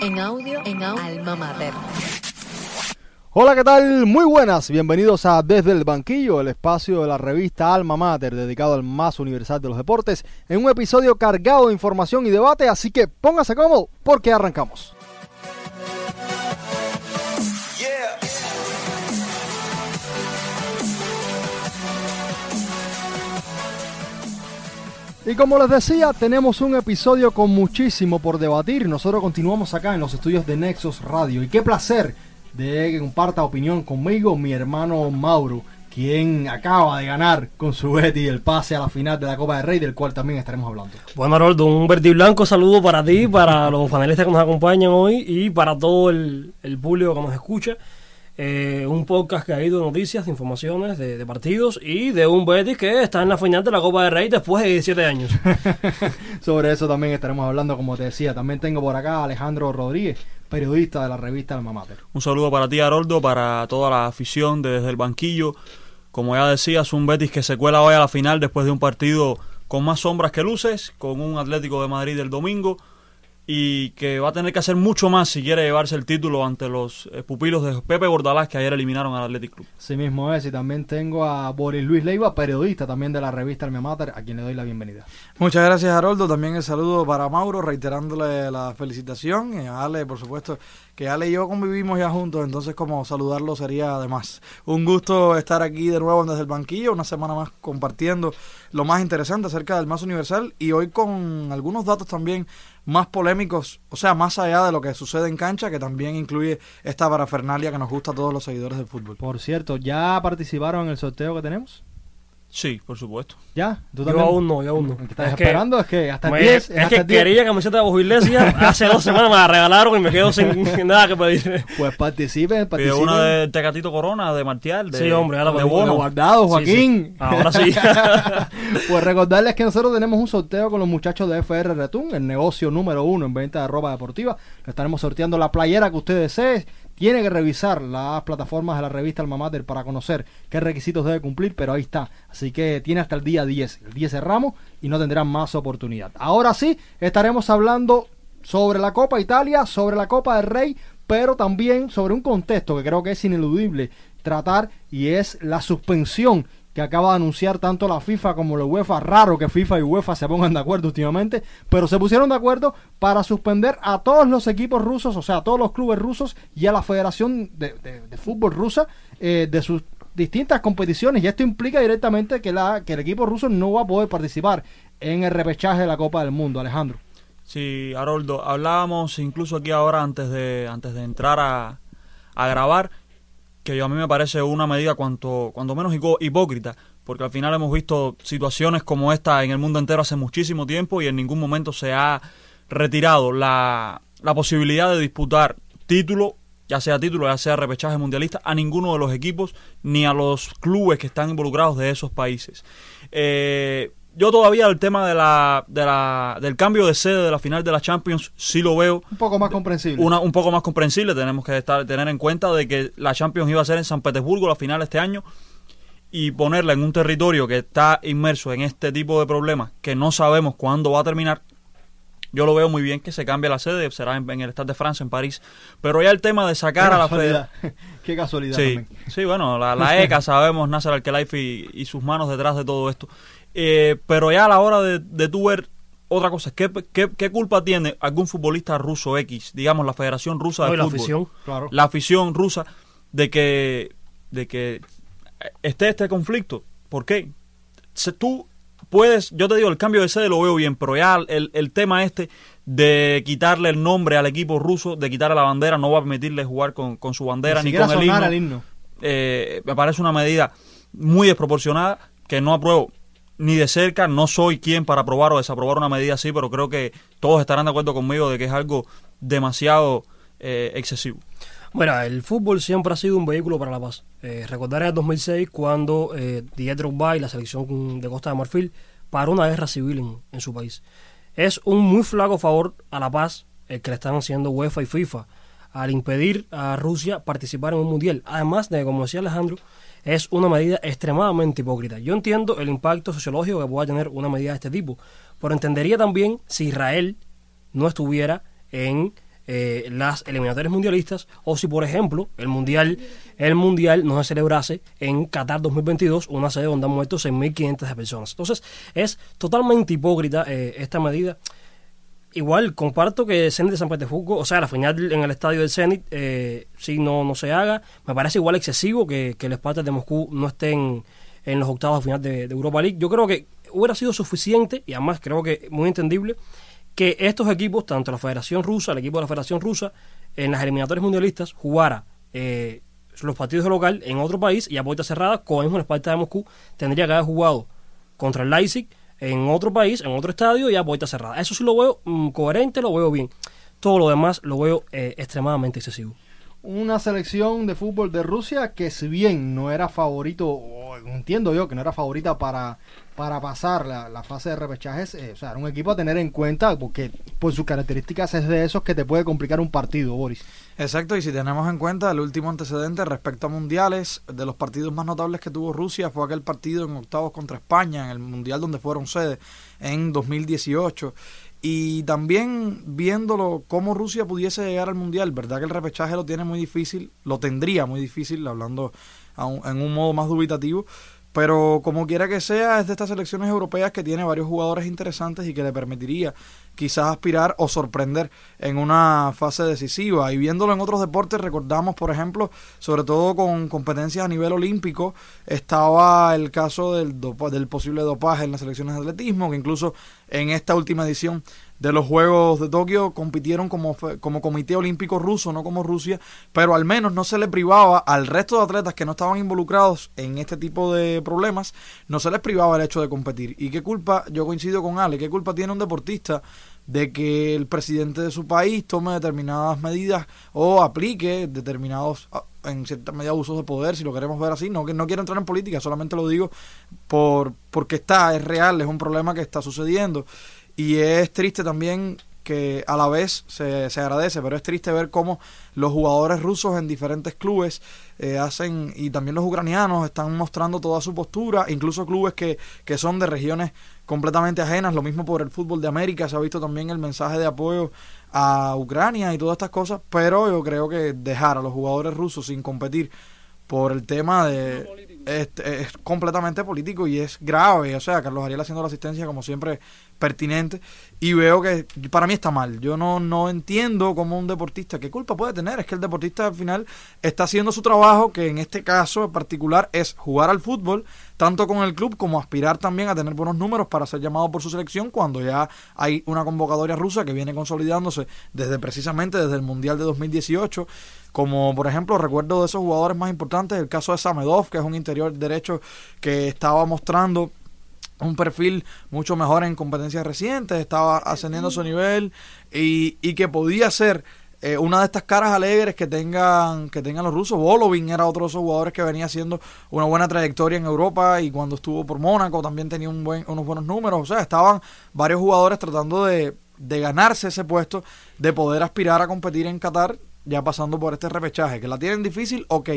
En audio, en Alma Mater. Hola, ¿qué tal? Muy buenas, bienvenidos a Desde el Banquillo, el espacio de la revista Alma Mater dedicado al más universal de los deportes, en un episodio cargado de información y debate, así que póngase cómodo porque arrancamos. Y como les decía, tenemos un episodio con muchísimo por debatir. Nosotros continuamos acá en los estudios de Nexos Radio. Y qué placer de que comparta opinión conmigo mi hermano Mauro, quien acaba de ganar con su Betty el pase a la final de la Copa del Rey, del cual también estaremos hablando. Bueno, Aroldo, un verde y saludo para ti, para los panelistas que nos acompañan hoy y para todo el público que nos escucha. Eh, un podcast que ha ido de noticias, de informaciones, de, de, partidos y de un Betis que está en la final de la Copa del Rey después de 17 años. Sobre eso también estaremos hablando, como te decía. También tengo por acá a Alejandro Rodríguez, periodista de la revista Alma Mater. Un saludo para ti, Haroldo, para toda la afición de desde el banquillo. Como ya decías, un Betis que se cuela hoy a la final después de un partido con más sombras que luces, con un Atlético de Madrid el domingo y que va a tener que hacer mucho más si quiere llevarse el título ante los eh, pupilos de Pepe Bordalás que ayer eliminaron al Athletic Club. Sí mismo es, y también tengo a Boris Luis Leiva, periodista también de la revista Alma Mater, a quien le doy la bienvenida. Muchas gracias, Haroldo. También el saludo para Mauro, reiterándole la felicitación, y a Ale, por supuesto, que Ale y yo convivimos ya juntos, entonces como saludarlo sería además un gusto estar aquí de nuevo desde el banquillo, una semana más compartiendo lo más interesante acerca del más universal y hoy con algunos datos también más polémicos, o sea, más allá de lo que sucede en cancha, que también incluye esta parafernalia que nos gusta a todos los seguidores del fútbol. Por cierto, ¿ya participaron en el sorteo que tenemos? Sí, por supuesto. ¿Ya? ¿Tú yo aún no, yo aún no. ¿Qué estás es esperando? Que, es que hasta me, 10. Es, es que quería camiseta de Bajo Iglesia. Hace dos semanas me la regalaron y me quedo sin nada que pedir. Pues participen, participen. una de Tecatito Corona, de Martial, de, sí, hombre, ahora de Bono. guardado, Joaquín. Sí, sí. Ahora sí. pues recordarles que nosotros tenemos un sorteo con los muchachos de FR Retún, el negocio número uno en venta de ropa deportiva. Le estaremos sorteando la playera que usted desee tiene que revisar las plataformas de la revista Alma Mater para conocer qué requisitos debe cumplir, pero ahí está. Así que tiene hasta el día 10. El 10 cerramos y no tendrán más oportunidad. Ahora sí, estaremos hablando sobre la Copa Italia, sobre la Copa del Rey, pero también sobre un contexto que creo que es ineludible tratar y es la suspensión que acaba de anunciar tanto la FIFA como la UEFA. Raro que FIFA y UEFA se pongan de acuerdo últimamente, pero se pusieron de acuerdo para suspender a todos los equipos rusos, o sea, a todos los clubes rusos y a la Federación de, de, Fútbol rusa eh, de sus distintas competiciones. Y esto implica directamente que, la, que el equipo ruso no va a poder participar en el repechaje de la Copa del Mundo, Alejandro. Sí, Haroldo, hablábamos incluso aquí ahora antes de, antes de entrar a, a grabar que a mí me parece una medida cuanto, cuanto menos hipócrita, porque al final hemos visto situaciones como esta en el mundo entero hace muchísimo tiempo y en ningún momento se ha retirado la, la posibilidad de disputar título, ya sea título, ya sea repechaje mundialista, a ninguno de los equipos ni a los clubes que están involucrados de esos países. Eh, yo todavía el tema de la, de la, del cambio de sede de la final de la Champions sí lo veo un poco más comprensible. Una, un poco más comprensible. Tenemos que estar, tener en cuenta de que la Champions iba a ser en San Petersburgo la final este año y ponerla en un territorio que está inmerso en este tipo de problemas que no sabemos cuándo va a terminar. Yo lo veo muy bien que se cambie la sede, será en, en el Stade de Francia, en París. Pero ya el tema de sacar a la casualidad. Qué casualidad. Sí, sí, bueno, la, la ECA sabemos, Nasser Al-Khelaifi y, y sus manos detrás de todo esto. Eh, pero ya a la hora de, de tú ver otra cosa, ¿qué, qué, qué culpa tiene algún futbolista ruso X, digamos la Federación Rusa de No, y la Fútbol, afición. Claro. la afición rusa, de que, de que esté este conflicto? ¿Por qué? Se- tú puedes, yo te digo, el cambio de sede lo veo bien, pero ya el, el tema este de quitarle el nombre al equipo ruso, de quitarle la bandera, no va a permitirle jugar con, con su bandera Ni con el himno himno. eh, me parece una medida muy desproporcionada que no apruebo ni de cerca, no soy quien para aprobar o desaprobar una medida así, pero creo que todos estarán de acuerdo conmigo de que es algo demasiado eh, excesivo. Bueno, el fútbol siempre ha sido un vehículo para la paz. Eh, recordar en el 2006 cuando eh, Didier y la selección de Costa de Marfil paró una guerra civil en, en su país. Es un muy flaco favor a la paz el que le están haciendo UEFA y FIFA al impedir a Rusia participar en un mundial. Además de, como decía Alejandro, es una medida extremadamente hipócrita. Yo entiendo el impacto sociológico que pueda tener una medida de este tipo, pero entendería también si Israel no estuviera en eh, las eliminatorias mundialistas o si por ejemplo el mundial el mundial no se celebrase en Qatar 2022 una sede donde han muerto 6.500 personas entonces es totalmente hipócrita eh, esta medida igual comparto que Zenit de San Petersburgo o sea la final en el estadio del Zenit eh, no no se haga. Me parece igual excesivo que, que el Spartak de Moscú no estén en los octavos de final de, de Europa League. Yo creo que hubiera sido suficiente y además creo que muy entendible que estos equipos, tanto la Federación Rusa, el equipo de la Federación Rusa, en las eliminatorias mundialistas, jugara eh, los partidos de local en otro país y a puerta cerrada, mismo el Sparta de Moscú, tendría que haber jugado contra el Leipzig en otro país, en otro estadio y a puerta cerrada. Eso sí lo veo mm, coherente, lo veo bien. Todo lo demás lo veo eh, extremadamente excesivo una selección de fútbol de Rusia que si bien no era favorito, entiendo yo que no era favorita para, para pasar la, la fase de repechajes, eh, o sea, era un equipo a tener en cuenta porque por sus características es de esos que te puede complicar un partido, Boris. Exacto, y si tenemos en cuenta el último antecedente respecto a mundiales, de los partidos más notables que tuvo Rusia fue aquel partido en octavos contra España, en el mundial donde fueron sede en 2018 y también viéndolo cómo Rusia pudiese llegar al mundial, verdad que el repechaje lo tiene muy difícil, lo tendría muy difícil, hablando en un modo más dubitativo, pero como quiera que sea, es de estas selecciones europeas que tiene varios jugadores interesantes y que le permitiría quizás aspirar o sorprender en una fase decisiva. Y viéndolo en otros deportes, recordamos, por ejemplo, sobre todo con competencias a nivel olímpico, estaba el caso del, del posible dopaje en las selecciones de atletismo, que incluso en esta última edición de los Juegos de Tokio compitieron como, como Comité Olímpico Ruso, no como Rusia, pero al menos no se le privaba al resto de atletas que no estaban involucrados en este tipo de problemas, no se les privaba el hecho de competir. ¿Y qué culpa, yo coincido con Ale, qué culpa tiene un deportista de que el presidente de su país tome determinadas medidas o aplique determinados ah, en cierta medida usos de poder, si lo queremos ver así, no que no quiero entrar en política, solamente lo digo por porque está, es real, es un problema que está sucediendo. Y es triste también que a la vez se, se agradece, pero es triste ver cómo los jugadores rusos en diferentes clubes eh, hacen, y también los ucranianos están mostrando toda su postura, incluso clubes que, que son de regiones completamente ajenas, lo mismo por el fútbol de América, se ha visto también el mensaje de apoyo a Ucrania y todas estas cosas, pero yo creo que dejar a los jugadores rusos sin competir por el tema de es, es, completamente político y es grave. O sea, Carlos Ariel haciendo la asistencia como siempre pertinente y veo que para mí está mal. Yo no, no entiendo cómo un deportista, ¿qué culpa puede tener? Es que el deportista al final está haciendo su trabajo, que en este caso en particular es jugar al fútbol, tanto con el club como aspirar también a tener buenos números para ser llamado por su selección cuando ya hay una convocatoria rusa que viene consolidándose desde precisamente desde el Mundial de 2018 como por ejemplo recuerdo de esos jugadores más importantes, el caso de Samedov, que es un interior derecho que estaba mostrando un perfil mucho mejor en competencias recientes, estaba ascendiendo su nivel y, y que podía ser eh, una de estas caras alegres que tengan que tengan los rusos. Bolovin era otro de esos jugadores que venía haciendo una buena trayectoria en Europa y cuando estuvo por Mónaco también tenía un buen, unos buenos números. O sea, estaban varios jugadores tratando de, de ganarse ese puesto, de poder aspirar a competir en Qatar ya pasando por este repechaje. Que la tienen difícil, ok,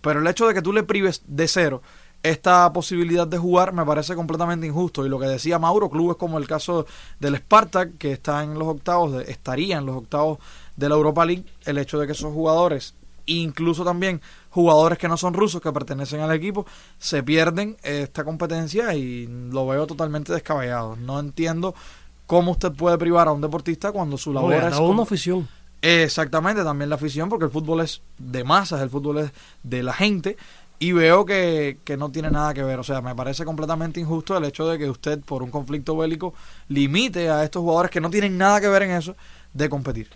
pero el hecho de que tú le prives de cero esta posibilidad de jugar me parece completamente injusto. Y lo que decía Mauro, clubes como el caso del Spartak, que está en los octavos, de, estaría en los octavos de la Europa League, el hecho de que esos jugadores, incluso también jugadores que no son rusos, que pertenecen al equipo, se pierden esta competencia y lo veo totalmente descabellado. No entiendo cómo usted puede privar a un deportista cuando su labor es... Como... una afición. Exactamente, también la afición, porque el fútbol es de masas, el fútbol es de la gente, y veo que, que, no tiene nada que ver. O sea, me parece completamente injusto el hecho de que usted, por un conflicto bélico, limite a estos jugadores que no tienen nada que ver en eso de competir.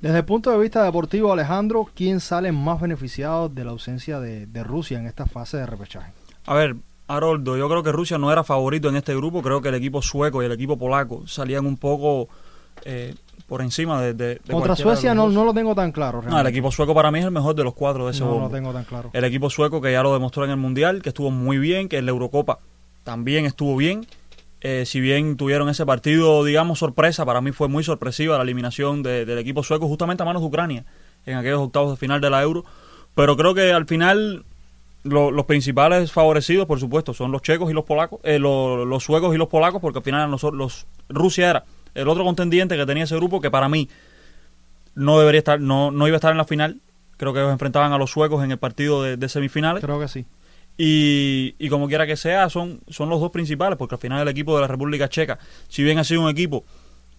Desde el punto de vista deportivo, Alejandro, ¿quién sale más beneficiado de la ausencia de, de Rusia en esta fase de repechaje? A ver, Haroldo, yo creo que Rusia no era favorito en este grupo. Creo que el equipo sueco y el equipo polaco salían un poco eh, por encima de, de, de Contra Suecia no, no, lo tengo tan claro. Realmente. No, el equipo sueco para mí es el mejor de los cuatro de ese No lo tengo tan claro. El equipo sueco que ya lo demostró en el Mundial, que estuvo muy bien, que en la Eurocopa también estuvo bien. Eh, si bien tuvieron ese partido, digamos, sorpresa, para mí fue muy sorpresiva la eliminación de, del equipo sueco justamente a manos de Ucrania en aquellos octavos de final de la Euro. Pero creo que al final lo, los principales favorecidos, por supuesto, son los checos y los polacos, eh, lo, los suecos y los polacos, porque al final los, los Rusia era el otro contendiente que tenía ese grupo que para mí no debería estar, no, no iba a estar en la final. Creo que ellos enfrentaban a los suecos en el partido de, de semifinales. Creo que sí. Y, y como quiera que sea, son, son los dos principales, porque al final el equipo de la República Checa, si bien ha sido un equipo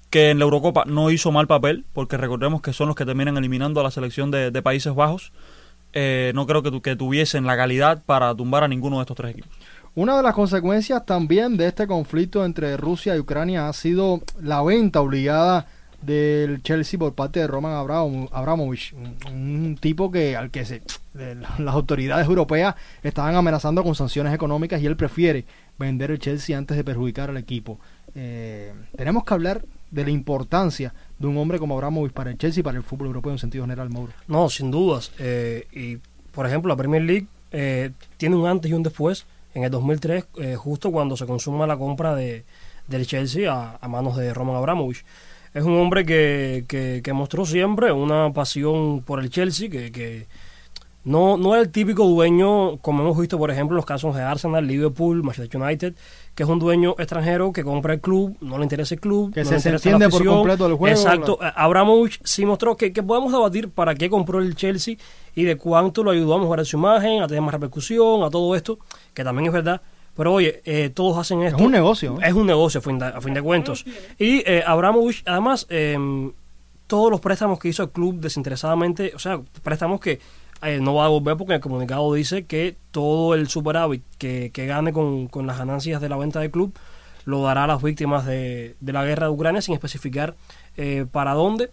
que en la Eurocopa no hizo mal papel, porque recordemos que son los que terminan eliminando a la selección de, de Países Bajos, eh, no creo que, tu- que tuviesen la calidad para tumbar a ninguno de estos tres equipos. Una de las consecuencias también de este conflicto entre Rusia y Ucrania ha sido la venta obligada del Chelsea por parte de Roman Abramo- Abramovich, un, tipo que al que se, las autoridades europeas estaban amenazando con sanciones económicas y él prefiere vender el Chelsea antes de perjudicar al equipo. Eh, tenemos que hablar de la importancia de un hombre como Abramovich para el Chelsea y para el fútbol europeo en sentido general, Mauro. No, sin dudas. Eh, y, por ejemplo, la Premier League eh, tiene un antes y un después en el 2003, eh, justo cuando se consuma la compra de, del Chelsea a, a manos de Roman Abramovich. Es un hombre que, que, que mostró siempre una pasión por el Chelsea, que, que no, no es el típico dueño, como hemos visto, por ejemplo, en los casos de Arsenal, Liverpool, Manchester United, que es un dueño extranjero que compra el club, no le interesa el club, Que no se le interesa entiende la por completo del juego, Exacto. Eh, Abramovich sí mostró que, que podemos debatir para qué compró el Chelsea y de cuánto lo ayudó a mejorar su imagen, a tener más repercusión, a todo esto, que también es verdad. Pero oye, eh, todos hacen esto. Es un negocio. ¿eh? Es un negocio, a fin de, a fin de cuentos. Y eh, Abramovich, además, eh, todos los préstamos que hizo el club desinteresadamente, o sea, préstamos que eh, no va a devolver porque el comunicado dice que todo el superávit que, que gane con, con las ganancias de la venta del club lo dará a las víctimas de, de la guerra de Ucrania sin especificar para dónde.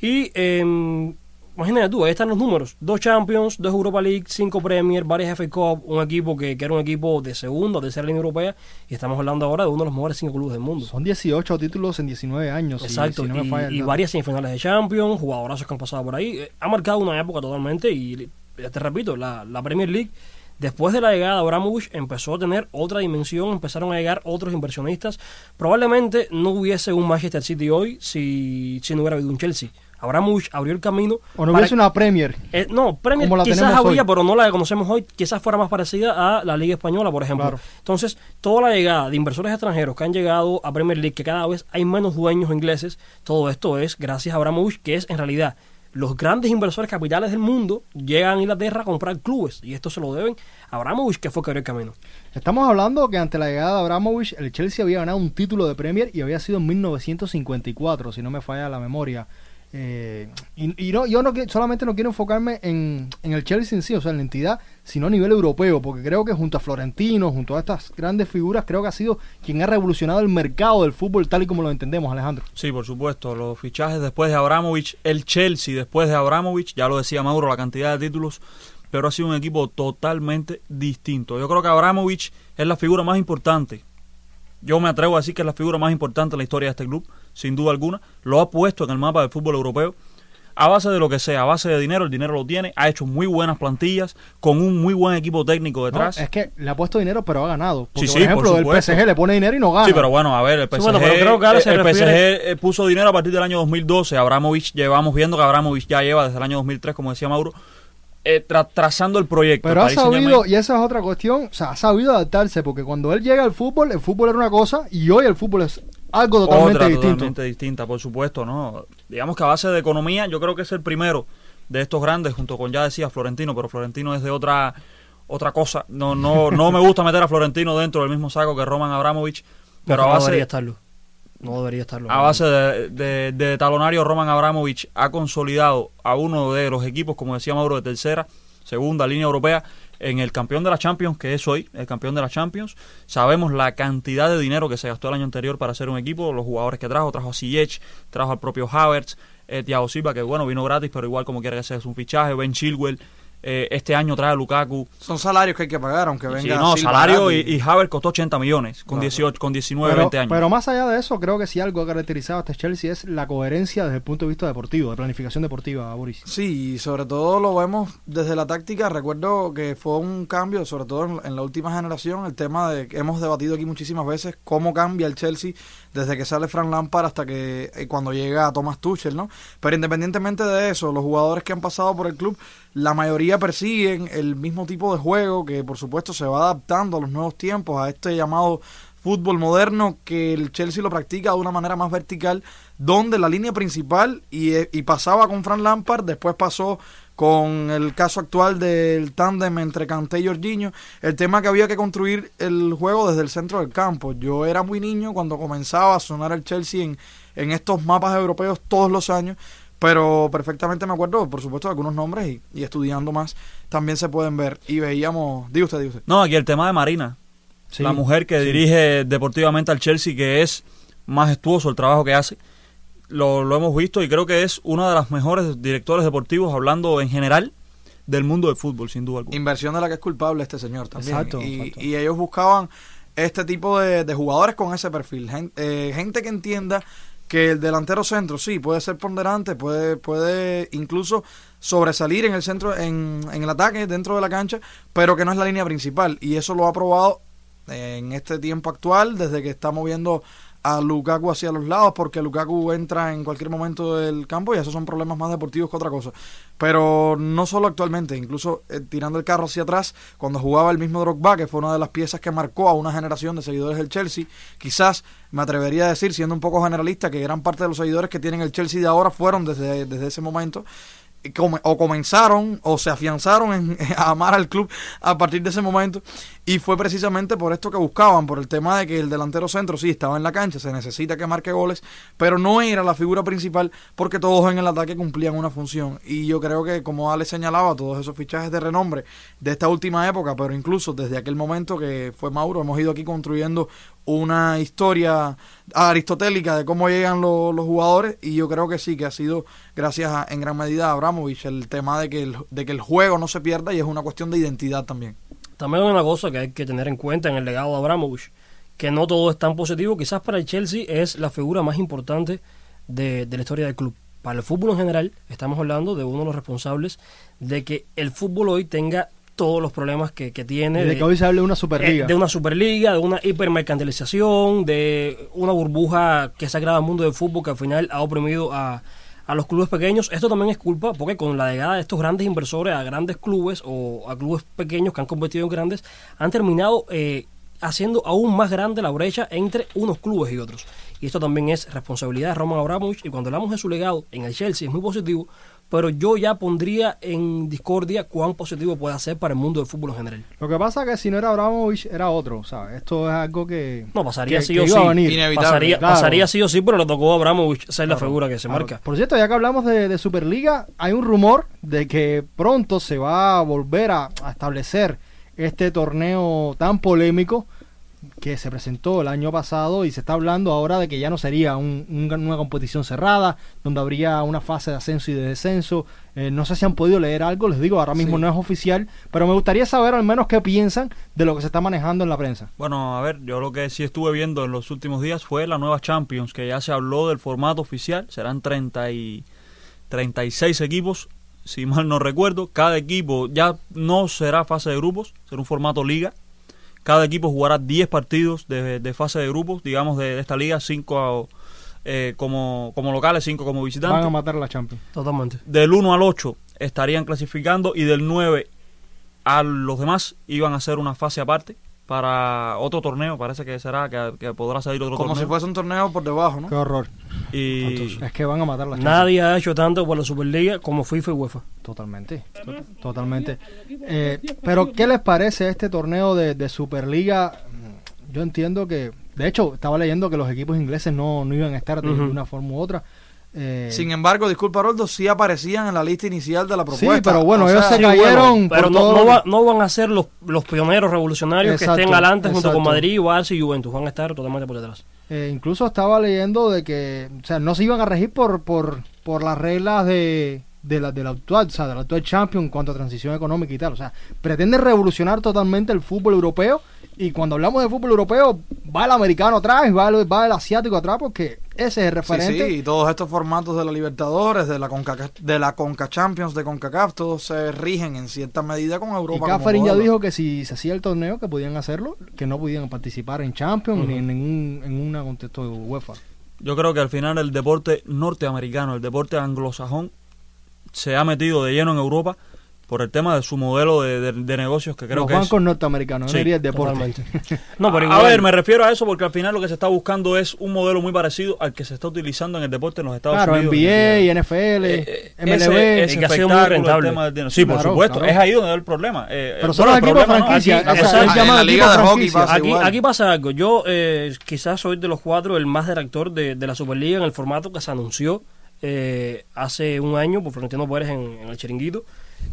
Y eh, imagínate tú, ahí están los números. Dos Champions, dos Europa League, cinco Premier, varias FA Cup, un equipo que, que era un equipo de segunda o tercera línea europea y estamos hablando ahora de uno de los mejores cinco clubes del mundo. Son 18 títulos en 19 años. Exacto, si no me y, falla varias semifinales de Champions, jugadorazos que han pasado por ahí. Eh, Ha marcado una época totalmente y ya te repito, la, la Premier League, después de la llegada de Abramovich, empezó a tener otra dimensión, empezaron a llegar otros inversionistas. Probablemente no hubiese un Manchester City hoy si, si no hubiera habido un Chelsea. Abramovich abrió el camino. O no para- hubiese una Premier. eh, no, Premier Como la quizás habría, hoy. pero no la que conocemos hoy, quizás fuera más parecida a la Liga Española, por ejemplo. Claro. Entonces, toda la llegada de inversores extranjeros que han llegado a Premier League, que cada vez hay menos dueños ingleses, todo esto es gracias a Abramovich, que es en realidad los grandes inversores capitales del mundo llegan a Inglaterra a comprar clubes y esto se lo deben a Abramovich, que fue que abrió el camino. Estamos hablando que ante la llegada de Abramovich, el Chelsea había ganado un título de Premier y había sido en 1954, si no me falla la memoria. Eh, y y no, yo no solamente no quiero enfocarme en, en el Chelsea en sí, o sea, en la entidad, sino a nivel europeo, porque creo que junto a Florentino, junto a estas grandes figuras, creo que ha sido quien ha revolucionado el mercado del fútbol tal y como lo entendemos, Alejandro. Sí, por supuesto. Los fichajes después de Abramovich, el Chelsea después de Abramovich, ya lo decía Mauro, la cantidad de títulos, pero ha sido un equipo totalmente distinto. Yo creo que Abramovich es la figura más importante. Yo me atrevo a decir que es la figura más importante en la historia de este club, sin duda alguna. Lo ha puesto en el mapa del fútbol europeo. A base de lo que sea, a base de dinero, el dinero lo tiene, ha hecho muy buenas plantillas, con un muy buen equipo técnico ¿no? detrás. Es que le ha puesto dinero, pero ha ganado. Porque, Sí, por sí, ejemplo, por el. PSG le pone dinero y no gana. Sí, pero bueno, a ver, el PSG, Sí, bueno, pero creo que el PSG puso dinero a partir del año 2012. Abramovich, llevamos viendo que Abramovich ya lleva desde el año 2003, como decía Mauro, eh, tra- trazando el proyecto. Pero ha sabido, y esa es otra cuestión, o sea, ha sabido adaptarse, porque cuando él llega al fútbol, el fútbol era una cosa y hoy el fútbol es algo totalmente Otra distinto. totalmente distinta, por supuesto, ¿no? Digamos que a base de economía, yo creo que es el primero de estos grandes, junto con, ya decía, Florentino, pero Florentino es de otra otra cosa. No no no me gusta meter a Florentino dentro del mismo saco que Roman Abramovich, pero no, a no base, debería estarlo. No debería estarlo. a base de, de- de talonario, Roman Abramovich ha consolidado a uno de los equipos, como decía Mauro, de tercera, segunda línea europea, en el campeón de la Champions, que es hoy, el campeón de la Champions. Sabemos la cantidad de dinero que se gastó el año anterior para hacer un equipo, los jugadores que trajo, trajo a Ziyech, trajo al propio Havertz, eh, Thiago Silva, que bueno, vino gratis, pero igual como quiera que sea es un fichaje, Ben Chilwell, eh, este año trae a Lukaku. Son salarios que hay que pagar, aunque venga Sí, no, Silva salario y, y Havertz costó 80 millones, con Claro. 18, con 19, Pero, 20 años. pero más allá de eso, creo que si algo ha caracterizado a este Chelsea es la coherencia desde el punto de vista deportivo, de planificación deportiva, Boris. Sí, y sobre todo lo vemos desde la táctica. Recuerdo que fue un cambio, sobre todo en, en la última generación, el tema de que hemos debatido aquí muchísimas veces, cómo cambia el Chelsea desde que sale Frank Lampard hasta que eh, cuando llega Thomas Tuchel, ¿no? Pero independientemente de eso, los jugadores que han pasado por el club, la mayoría persiguen el mismo tipo de juego que por supuesto se va adaptando a los nuevos tiempos, a este llamado fútbol moderno que el Chelsea lo practica de una manera más vertical, donde la línea principal y, eh, y pasaba con Fran Lampard, después pasó con el caso actual del tándem entre Kanté y Jorginho, el tema que había que construir el juego desde el centro del campo. Yo era muy niño cuando comenzaba a sonar el Chelsea en, en estos mapas europeos todos los años, pero perfectamente me acuerdo, por supuesto, de algunos nombres y, y estudiando más también se pueden ver. Y veíamos, diga usted, diga usted. No, aquí el tema de Marina, Sí, la mujer que dirige deportivamente al Chelsea, que es majestuoso el trabajo que hace. Lo, lo hemos visto y creo que es una de las mejores directores deportivos hablando en general del mundo del fútbol, sin duda alguna. Inversión de la que es culpable este señor también. Exacto, y, exacto. y ellos buscaban este tipo de, de jugadores con ese perfil. Eh, gente que entienda que el delantero centro sí puede ser ponderante, puede, puede incluso sobresalir en el centro, en, en el ataque dentro de la cancha, pero que no es la línea principal. Y eso lo ha probado en este tiempo actual, desde que está moviendo a Lukaku hacia los lados, porque Lukaku entra en cualquier momento del campo y esos son problemas más deportivos que otra cosa. Pero no solo actualmente, incluso eh, tirando el carro hacia atrás, cuando jugaba el mismo Drogba, que fue una de las piezas que marcó a una generación de seguidores del Chelsea, quizás me atrevería a decir, siendo un poco generalista, que gran parte de los seguidores que tienen el Chelsea de ahora fueron desde, desde ese momento o comenzaron o se afianzaron en, a amar al club a partir de ese momento y fue precisamente por esto que buscaban, por el tema de que el delantero centro sí estaba en la cancha, se necesita que marque goles, pero no era la figura principal porque todos en el ataque cumplían una función y yo creo que como Ale señalaba, todos esos fichajes de renombre de esta última época, pero incluso desde aquel momento que fue Mauro, hemos ido aquí construyendo una historia aristotélica de cómo llegan lo- los jugadores y yo creo que sí, que ha sido gracias a- en gran medida a Abramovich el tema de que el, de que el juego no se pierda y es una cuestión de identidad también. También hay una cosa que hay que tener en cuenta en el legado de Abramovich, que no todo es tan positivo. Quizás para el Chelsea es la figura más importante de, de la historia del club. Para el fútbol en general, estamos hablando de uno de los responsables de que el fútbol hoy tenga todos los problemas que, que tiene. De que hoy se hable de una eh, Superliga. de una superliga, de una hipermercantilización, de una burbuja que se ha creado al mundo del fútbol que al final ha oprimido a, a los clubes pequeños. Esto también es culpa porque con la llegada de estos grandes inversores a grandes clubes o a clubes pequeños que han convertido en grandes, han terminado eh, haciendo aún más grande la brecha entre unos clubes y otros. Y esto también es responsabilidad de Roman Abramovich. Y cuando hablamos de su legado en el Chelsea es muy positivo, pero yo ya pondría en discordia cuán positivo puede ser para el mundo del fútbol en general. Lo que pasa es que si no era Abramovich, era otro, ¿sabes? Esto es algo que. No, pasaría que- sí que o iba a sí. pasaría, claro. pasaría sí o sí, pero le tocó a Abramovich ser la figura que se Claro. marca. Por cierto, ya que hablamos de, de Superliga, hay un rumor de que pronto se va a volver a, a establecer este torneo tan polémico que se presentó el año pasado y se está hablando ahora de que ya no sería un- un- una competición cerrada, donde habría una fase de ascenso y de descenso. Eh, no sé si han podido leer algo, les digo, ahora mismo Sí. no es oficial, pero me gustaría saber al menos qué piensan de lo que se está manejando en la prensa. Bueno, a ver, yo lo que sí estuve viendo en los últimos días fue la nueva Champions, que ya se habló del formato oficial, serán 30 y 36 equipos, si mal no recuerdo, cada equipo ya no será fase de grupos, será un formato liga, cada equipo jugará 10 partidos de, de fase de grupos, digamos de, esta liga, 5 como, como locales, 5 como Van a visitantes. matar a la Champions. Totalmente. Del 1 al 8 estarían clasificando y del 9 a los demás iban a hacer una fase aparte para otro torneo, parece que será, que, que podrá salir otro Como si torneo. fuese un torneo por debajo, ¿no? Qué horror. Y Es que van a matar a la Champions. Nadie ha hecho tanto por la Superliga como FIFA y UEFA. Totalmente, to- totalmente. Eh, pero, ¿qué les parece este torneo de, de Superliga? Yo entiendo que, de hecho, estaba leyendo que los equipos ingleses no, no iban a estar de una forma u otra. Eh, Sin embargo, disculpa, Roldo, sí aparecían en la lista inicial de la sí, propuesta. pero bueno, O ellos sea, se cayeron Pero no, va- no van a ser los, los pioneros revolucionarios que estén adelante junto con. Madrid, Barça y Juventus. Van a estar totalmente por detrás. Eh, incluso estaba leyendo de que, o sea, no se iban a regir por por, por las reglas de, de la, de la actual, o sea, de la actual Champions en cuanto a transición económica y tal. O sea, pretende revolucionar totalmente el fútbol europeo y cuando hablamos de fútbol europeo va el americano atrás y va el, va el asiático atrás porque ese es el referente. sí, y todos estos formatos de la Libertadores, de la Conca, de la Conca Champions, de CONCACAF, todos se rigen en cierta medida con Y Europa. como Catherine ya dijo que si se hacía el torneo que podían hacerlo, que no podían participar en Champions ni en ningún en un contexto de UEFA. yo creo que al final el deporte norteamericano, el deporte anglosajón, se ha metido de lleno en Europa por el tema de su modelo de, de- de negocios que creo Los que es bancos norteamericanos, Sí, no diría el deporte. No, pero a ver, me refiero a eso porque al final lo que se está buscando es un modelo muy parecido al que se está utilizando en el deporte en los Estados Claro, Unidos. NBA, NFL, Eh, eh, MLB. Y que ha sido muy espectáculo, el tema del. Sí, por Claro, supuesto. claro. Es ahí donde está el problema. Eh, Pero eh, no, franquicia. aquí- o sea, exacto. él llama En la equipo Liga de Hockey franquicia. pasa Aquí, igual. aquí pasa algo. Yo eh, quizás soy de los cuatro el más detractor de, de la Superliga en el formato que se anunció eh, hace un año por Florentino Pérez en, en el Chiringuito,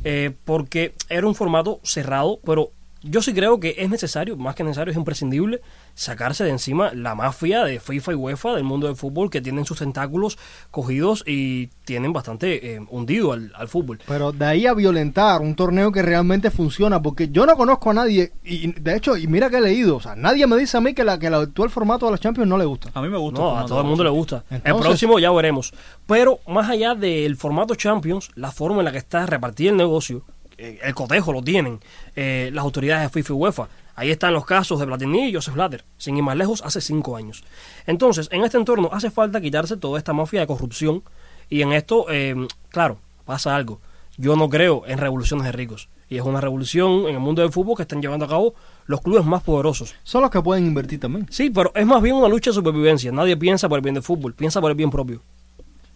eh, porque era un formato cerrado, pero yo sí creo que es necesario, más que necesario, es imprescindible sacarse de encima la mafia de FIFA y UEFA del mundo del fútbol que tienen sus tentáculos cogidos y tienen bastante eh, hundido al, al fútbol. Pero de ahí a violentar un torneo que realmente funciona, porque yo no conozco a nadie, y de hecho, y mira que he leído, o sea, nadie me dice a mí que, la, que el actual formato de la Champions no le gusta. A mí me gusta. No, el a todo el de mundo le gusta. el próximo ya veremos. Pero más allá del formato Champions, la forma en la que está repartido el negocio, eh, el cotejo lo tienen eh, las autoridades de FIFA y UEFA. Ahí están los casos de Platini y Joseph Blatter, sin ir más lejos, hace cinco años. Entonces, en este entorno hace falta quitarse toda esta mafia de corrupción y en esto, eh, claro, pasa algo. Yo no creo en revoluciones de ricos. Y es una revolución en el mundo del fútbol que están llevando a cabo los clubes más poderosos. Son los que pueden invertir también. Sí, pero es más bien una lucha de supervivencia. Nadie piensa por el bien del fútbol, piensa por el bien propio.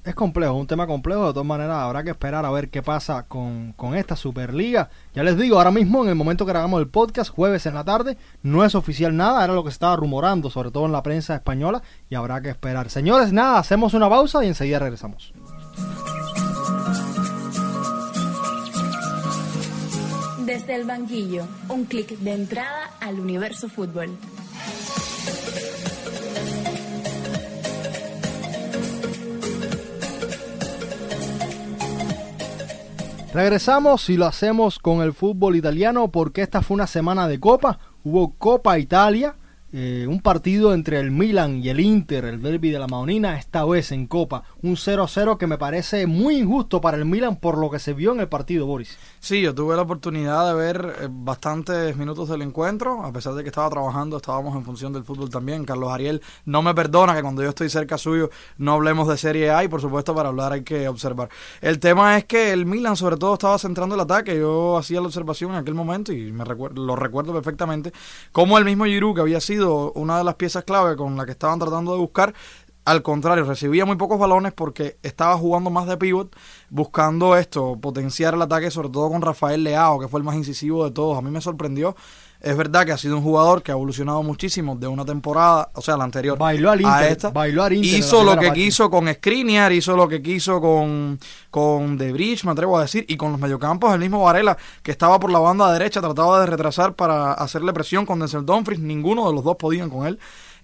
Es complejo, un tema complejo. De todas maneras, habrá que esperar a ver qué pasa con, con esta Superliga. Ya les digo, ahora mismo, en el momento que grabamos el podcast, jueves en la tarde, no es oficial nada. Era lo que se estaba rumorando, sobre todo en la prensa española, y habrá que esperar. Señores, nada, hacemos una pausa y enseguida regresamos. Desde el banquillo, un clic de entrada al universo fútbol. Regresamos y lo hacemos con el fútbol italiano porque esta fue una semana de Copa. Hubo Copa Italia, eh, un partido entre el Milan y el Inter, el derby de la Madonina, esta vez en Copa. Un 0-0 que me parece muy injusto para el Milan por lo que se vio en el partido, Boris. Sí, yo tuve la oportunidad de ver eh, bastantes minutos del encuentro, a pesar de que estaba trabajando, estábamos en función del fútbol también. Carlos Ariel no me perdona que cuando yo estoy cerca suyo no hablemos de Serie A y por supuesto para hablar hay que observar. El tema es que el Milan sobre todo estaba centrando el ataque, yo hacía la observación en aquel momento y me lo recuerdo perfectamente, como el mismo Giroud que había sido una de las piezas clave con la que estaban tratando de buscar, al contrario, recibía muy pocos balones porque estaba jugando más de pivot, buscando esto, potenciar el ataque, sobre todo con Rafael Leao, que fue el más incisivo de todos. A mí me sorprendió. Es verdad que ha sido un jugador que ha evolucionado muchísimo de una temporada, o sea, la anterior, Bailó al a Inter, esta. bailó al Inter hizo lo que parte. quiso con Skriniar, hizo lo que quiso con, con De Bridge, me atrevo a decir, y con los mediocampos, el mismo Varela, que estaba por la banda derecha, trataba de retrasar para hacerle presión con Denzel Dumfries, ninguno de los dos podían con él.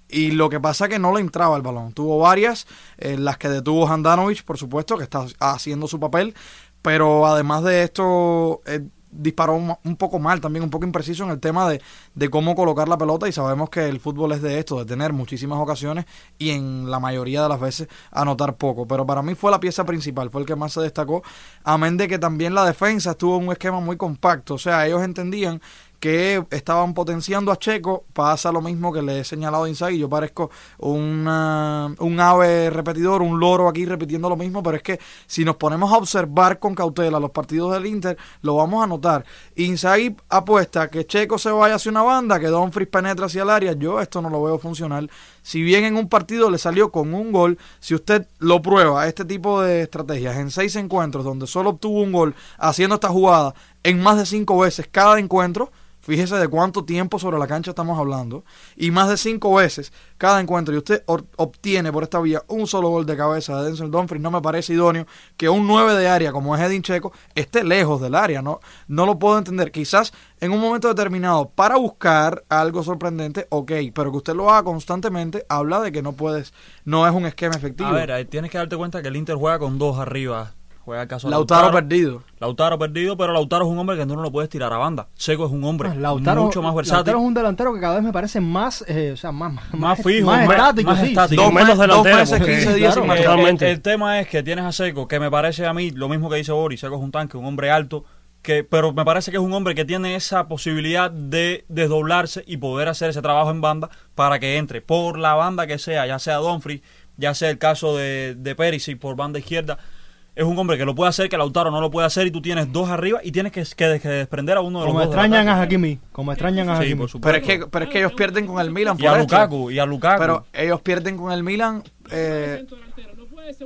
Y lo que pasa que no le entraba el balón. Tuvo varias, en las que detuvo Handanovic, por supuesto, que está haciendo su papel. Pero además de esto, eh, disparó un, poco mal, también un poco impreciso en el tema de, de cómo colocar la pelota. Y sabemos que el fútbol es de esto, de tener muchísimas ocasiones y en la mayoría de las veces anotar poco. Pero para mí fue la pieza principal, fue el que más se destacó. Amén de que también la defensa estuvo en un esquema muy compacto. O sea, ellos entendían que estaban potenciando a Checo, pasa lo mismo que le he señalado a Inzaghi, yo parezco una- un ave repetidor, un loro aquí repitiendo lo mismo, pero es que si nos ponemos a observar con cautela los partidos del Inter, lo vamos a notar. Inzaghi apuesta que Checo se vaya hacia una banda, que Dumfries penetra hacia el área, yo esto no lo veo funcionar. Si bien en un partido le salió con un gol, si usted lo prueba, este tipo de estrategias, en seis encuentros donde solo obtuvo un gol haciendo esta jugada en más de cinco veces cada encuentro, Fíjese de cuánto tiempo sobre la cancha estamos hablando. Y más de cinco veces cada encuentro. Y usted obtiene por esta vía un solo gol de cabeza de Denzel Dumfries. No me parece idóneo que un 9 de área como es Edin Checo esté lejos del área. No, no lo puedo entender. Quizás en un momento determinado para buscar algo sorprendente, ok. Pero que usted lo haga constantemente habla de que no puedes, no es un esquema efectivo. A ver, tienes que darte cuenta que el Inter juega con dos arriba. Juega el caso de Lautaro perdido. Lautaro perdido, pero Lautaro es un hombre que tú no lo puedes tirar a banda. Seco es un hombre Pues Lautaro, mucho más versátil. Lautaro es un delantero que cada vez me parece más, eh, o sea, más, Más fijo, más más- estático, más sí. estático. Dos, menos me- dos meses, porque- 15 días claro, sin marcar. Totalmente. El, el tema es que tienes a Seco, que me parece a mí lo mismo que dice Boris, Seco es un tanque, un hombre alto, que pero me parece que es un hombre que tiene esa posibilidad de desdoblarse y poder hacer ese trabajo en banda para que entre por la banda que sea, ya sea Donfrey, ya sea el caso de, de Perisic por banda izquierda. Es un hombre que lo puede hacer, que Lautaro no lo puede hacer y tú tienes dos arriba y tienes que, que- que desprender a uno de los Como dos. extrañan a ataque. Hakimi. Como extrañan a Sí, Hakimi. por supuesto. Pero es que, pero es que ellos pierden con el Milan y por a esto. Lukaku, y a Lukaku. Pero ellos pierden con el Milan. eh,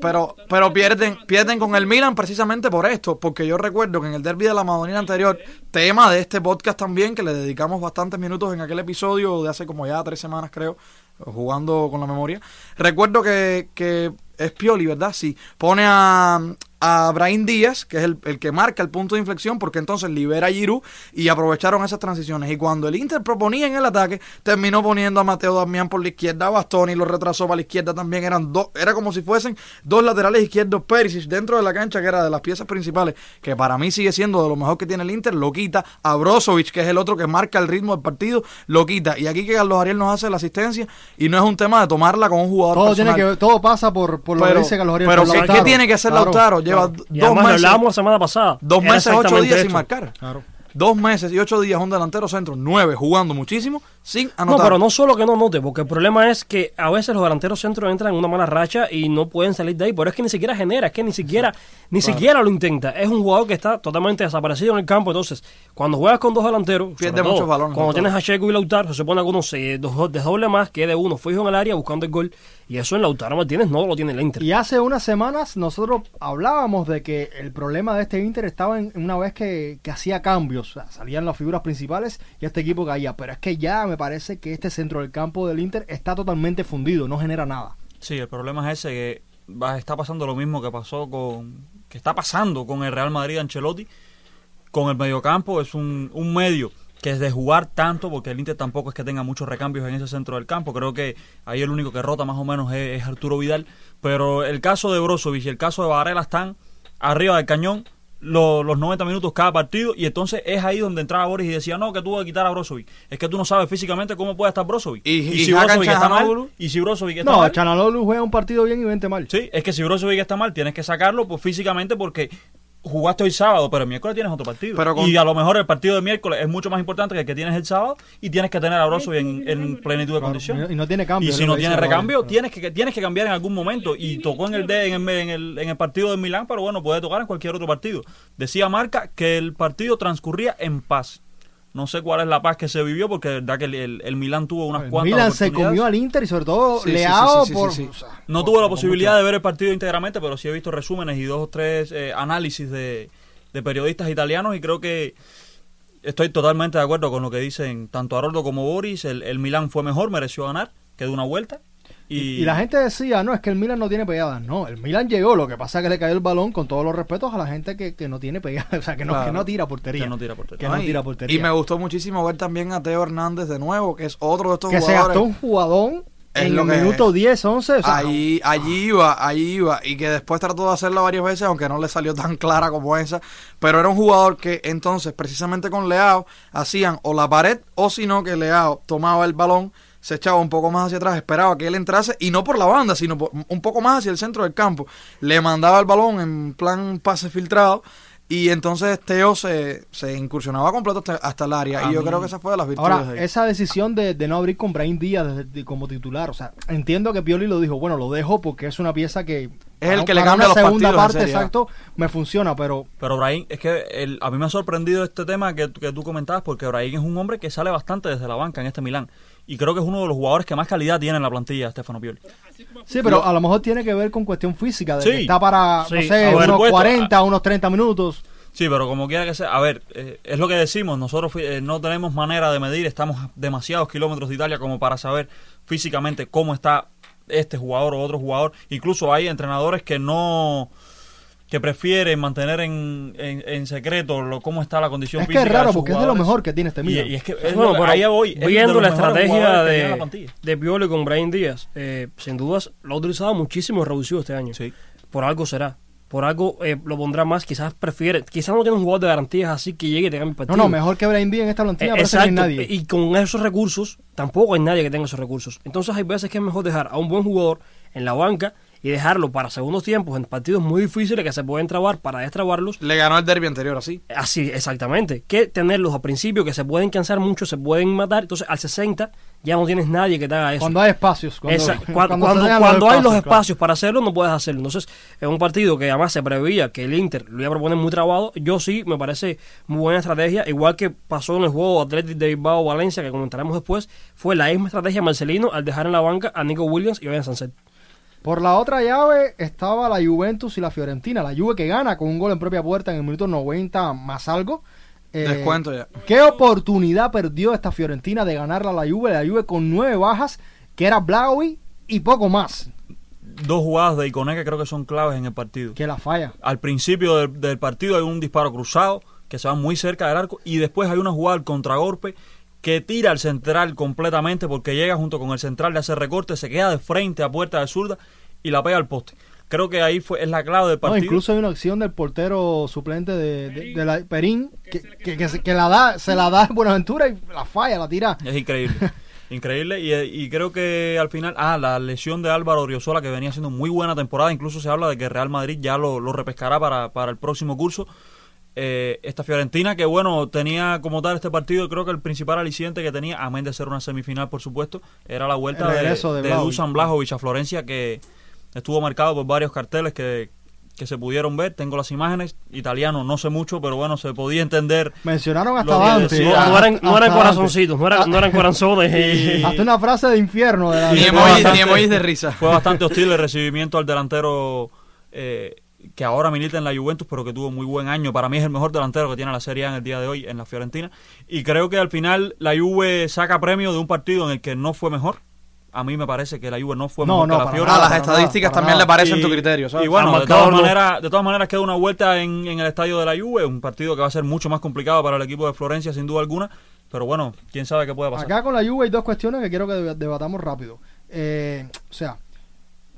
pero pero pierden pierden con el Milan precisamente por esto. Porque yo recuerdo que en el derby de la Madonina anterior, tema de este podcast también, que le dedicamos bastantes minutos en aquel episodio de hace como ya tres semanas, creo, jugando con la memoria. Recuerdo que, que es Pioli, ¿verdad? Sí. Pone a, a Brahim Díaz, que es el, el que marca el punto de inflexión, porque entonces libera a Giroud y aprovecharon esas transiciones. Y cuando el Inter proponía en el ataque, terminó poniendo a Mateo Damián por la izquierda, a Bastoni lo retrasó para la izquierda también. Eran dos, era como si fuesen dos laterales izquierdos Perisic dentro de la cancha, que era de las piezas principales, que para mí sigue siendo de lo mejor que tiene el Inter, lo quita. A Brozovic, que es el otro que marca el ritmo del partido, lo quita. Y aquí que Carlos Ariel nos hace la asistencia, y no es un tema de tomarla con un jugador Todo, personal. tiene que, todo pasa por, por lo que pero, dice Carlos pero ¿qué- Lautaro. ¿qué tiene que hacer Claro, Lautaro? Lleva claro. Y dos además lo meses. hablábamos la semana pasada. Dos meses, ocho días sin marcar. Claro. Dos meses y ocho días un delantero centro, nueve jugando muchísimo, sin No, pero no solo que no note, porque el problema es que a veces los delanteros centros entran en una mala racha y no pueden salir de ahí, pero es que ni siquiera genera, es que ni siquiera ni siquiera lo intenta. Es un jugador que está totalmente desaparecido en el campo, entonces cuando juegas con dos delanteros, Pierde todo, muchos balones, Cuando tienes a Checo y Lautaro, se supone que uno se dos- desdoble más, quede uno fijo en el área buscando el gol, y eso en Lautaro Martínez no lo tiene el Inter. Y hace unas semanas nosotros hablábamos de que el problema de este Inter estaba en en una vez que, que hacía cambios, o sea, salían las figuras principales y este equipo caía, pero es que ya me parece que este centro del campo del Inter está totalmente fundido, no genera nada. Sí, el problema es ese que va, está pasando lo mismo que pasó con que está pasando con el Real Madrid Ancelotti con el mediocampo es un, un medio que es de jugar tanto porque el Inter tampoco es que tenga muchos recambios en ese centro del campo creo que ahí el único que rota más o menos es, es Arturo Vidal pero el caso de Brozovic y el caso de Varela están arriba del cañón lo- los 90 minutos cada partido y entonces es ahí donde entraba Boris y decía no que tuvo que quitar a Brozovic es que tú no sabes físicamente cómo puede estar Brozovic. Y- y si Brozovic está mal y si Brozovic está No, mal. Chanalolu juega un partido bien y 20 mal. Sí, es que si Brozovic está mal, tienes que sacarlo pues físicamente porque jugaste hoy sábado, pero el miércoles tienes otro partido. Pero con- Y a lo mejor el partido de miércoles es mucho más importante que el que tienes el sábado y tienes que tener a Brozovic en, en plenitud de Claro, condición. y no tiene cambio, Y si no tiene recambio, tienes que, tienes que cambiar en algún momento. Y tocó en el D en el, en el, en el partido de Milán, pero bueno, puede tocar en cualquier otro partido. Decía Marca que el partido transcurría en paz. No sé cuál es la paz que se vivió, porque de verdad que el, el, el Milán tuvo unas El cuantas Milan se comió al Inter y sobre todo Sí, Leao sí, sí, sí, por... sí, sí. o sea, No por- tuve la posibilidad mucho. de ver el partido íntegramente, pero sí he visto resúmenes y dos o tres eh, análisis de, de periodistas italianos y creo que estoy totalmente de acuerdo con lo que dicen tanto Haroldo como Boris. El, el Milán fue mejor, mereció ganar, que de una vuelta. Y, Y la gente decía, no, es que el Milan no tiene pegadas. No, el Milan llegó, lo que pasa es que le cayó el balón con todos los respetos a la gente que, que no tiene pegadas, o sea, que no, Claro. que no tira portería. Que no tira portería. Que no Ay, tira portería. Y me gustó muchísimo ver también a Teo Hernández de nuevo, que es otro de estos que se jugadores. gastó un jugadón Es en lo que- minuto 10, 11. O sea, Allí, allí iba, allí iba. Y que después trató de hacerla varias veces, aunque no le salió tan clara como esa. Pero era un jugador que entonces, precisamente con Leao, hacían o la pared, o si no, que Leao tomaba el balón, se echaba un poco más hacia atrás, esperaba que él entrase, y no por la banda, sino por- un poco más hacia el centro del campo. Le mandaba el balón en plan pase filtrado. Y entonces Teo se, se incursionaba completo hasta, hasta el área. A y yo mí- creo que esa fue de las virtudes Ahora, de esa decisión de, de no abrir con Brahim Díaz desde- de- como titular, o sea, entiendo que Pioli lo dijo, bueno, lo dejo porque es una pieza que... Es el que le cambia los segunda partidos parte, exacto, me funciona, pero Pero Brahim, es que el- a mí me ha sorprendido este tema que, que tú comentabas, porque Brahim es un hombre que sale bastante desde la banca en este Milán. Y creo que es uno de los jugadores que más calidad tiene en la plantilla, Stefano Pioli. sí, pero a lo mejor tiene que ver con cuestión física, de Sí. que está para, no Sí, sé, a ver, unos puesto, 40, unos 30 minutos. Sí, pero como quiera que sea, a ver, eh, es lo que decimos, nosotros eh, no tenemos manera de medir, estamos a demasiados kilómetros de Italia como para saber físicamente cómo está este jugador o otro jugador. Incluso hay entrenadores que no que prefieren mantener en, en, en secreto lo, cómo está la condición Es que física es raro de sus porque es de lo mejor que tiene este Milan. y es que es Bueno, lo- pero ahí voy, es de viendo la estrategia que tiene la de, de Pioli con Brian Díaz, eh, sin dudas lo ha utilizado muchísimo y reducido este año. Sí. Por algo será. Por algo eh, lo pondrá más. Quizás prefiere. Quizás no tiene un jugador de garantías así que llegue y te cambie el No, partido. no, mejor que Brahim Díaz en esta Eh, plantilla, parece que no hay exacto. nadie. Y con esos recursos, tampoco hay nadie que tenga esos recursos. Entonces hay veces que es mejor dejar a un buen jugador en la banca y dejarlo para segundos tiempos en partidos muy difíciles que se pueden trabar para destrabarlos. Le ganó el derby anterior así. Así, exactamente. Que tenerlos al principio que se pueden cansar mucho, se pueden matar. Entonces al 60 ya no tienes nadie que te haga eso. Cuando hay espacios. Cuando, Esa- cuando cuando, cuando hay los claro. espacios para hacerlo, no puedes hacerlo. Entonces, en un partido que además se preveía que el Inter lo iba a proponer muy trabado, yo sí me parece muy buena estrategia. Igual que pasó en el juego Atlético de Bilbao-Valencia, que comentaremos después, fue la misma estrategia Marcelino al dejar en la banca a Nico Williams y Owen Sanset. Por la otra llave estaba la Juventus y la Fiorentina. La Juve que gana con un gol en propia puerta en el minuto 90 más algo. Eh, Descuento ya. ¿Qué oportunidad perdió esta Fiorentina de ganarla a la Juve? La Juve con nueve bajas, que era Blaui y poco más, Dos jugadas de Iconé que creo que son claves en el partido. que la falla. Al principio del, del partido hay un disparo cruzado que se va muy cerca del arco y después hay una jugada al contragolpe que tira al central completamente porque llega junto con el central de hacer recorte, se queda de frente a puerta de zurda y la pega al poste. Creo que ahí fue es la clave del No, partido. incluso hay una acción del portero suplente de, de- de la Perín que, que- que la da, se la da a Buenaventura y la falla, la tira. Es increíble. Increíble y, y creo que al final, ah, la lesión de Álvaro Oriozola que venía haciendo muy buena temporada, incluso se habla de que Real Madrid ya lo, lo repescará para, para el próximo curso. Eh, esta Fiorentina que bueno, tenía como tal este partido, creo que el principal aliciente que tenía, amén de ser una semifinal por supuesto, era la vuelta El de, de de. Dusan Blajovic a Florencia que estuvo marcado por varios carteles que, que se pudieron ver, tengo las imágenes, italiano no sé mucho, pero bueno, se podía entender Mencionaron hasta Dante. decía- No, no eran, no eran corazoncitos, no eran, no eran corazones. Hasta una frase de infierno. De la, Ni de- emojis, emojis de risa. Fue bastante hostil el recibimiento al delantero eh, que ahora milita en la Juventus, pero que tuvo muy buen año. Para mí es el mejor delantero que tiene la Serie A en el día de hoy en la Fiorentina. Y creo que al final la Juve saca premio de un partido en el que no fue mejor. A mí me parece que la Juve no fue No, mejor no, que la para Fiore. A nada, las estadísticas nada, también le parecen Y- tu criterio, ¿sabes? Y bueno, de todas, maneras, de todas maneras queda una vuelta en, en el estadio de la Juve, un partido que va a ser mucho más complicado para el equipo de Florencia, sin duda alguna. Pero bueno, quién sabe qué puede pasar. Acá con la Juve hay dos cuestiones que quiero que deb- debatamos rápido. Eh, o sea,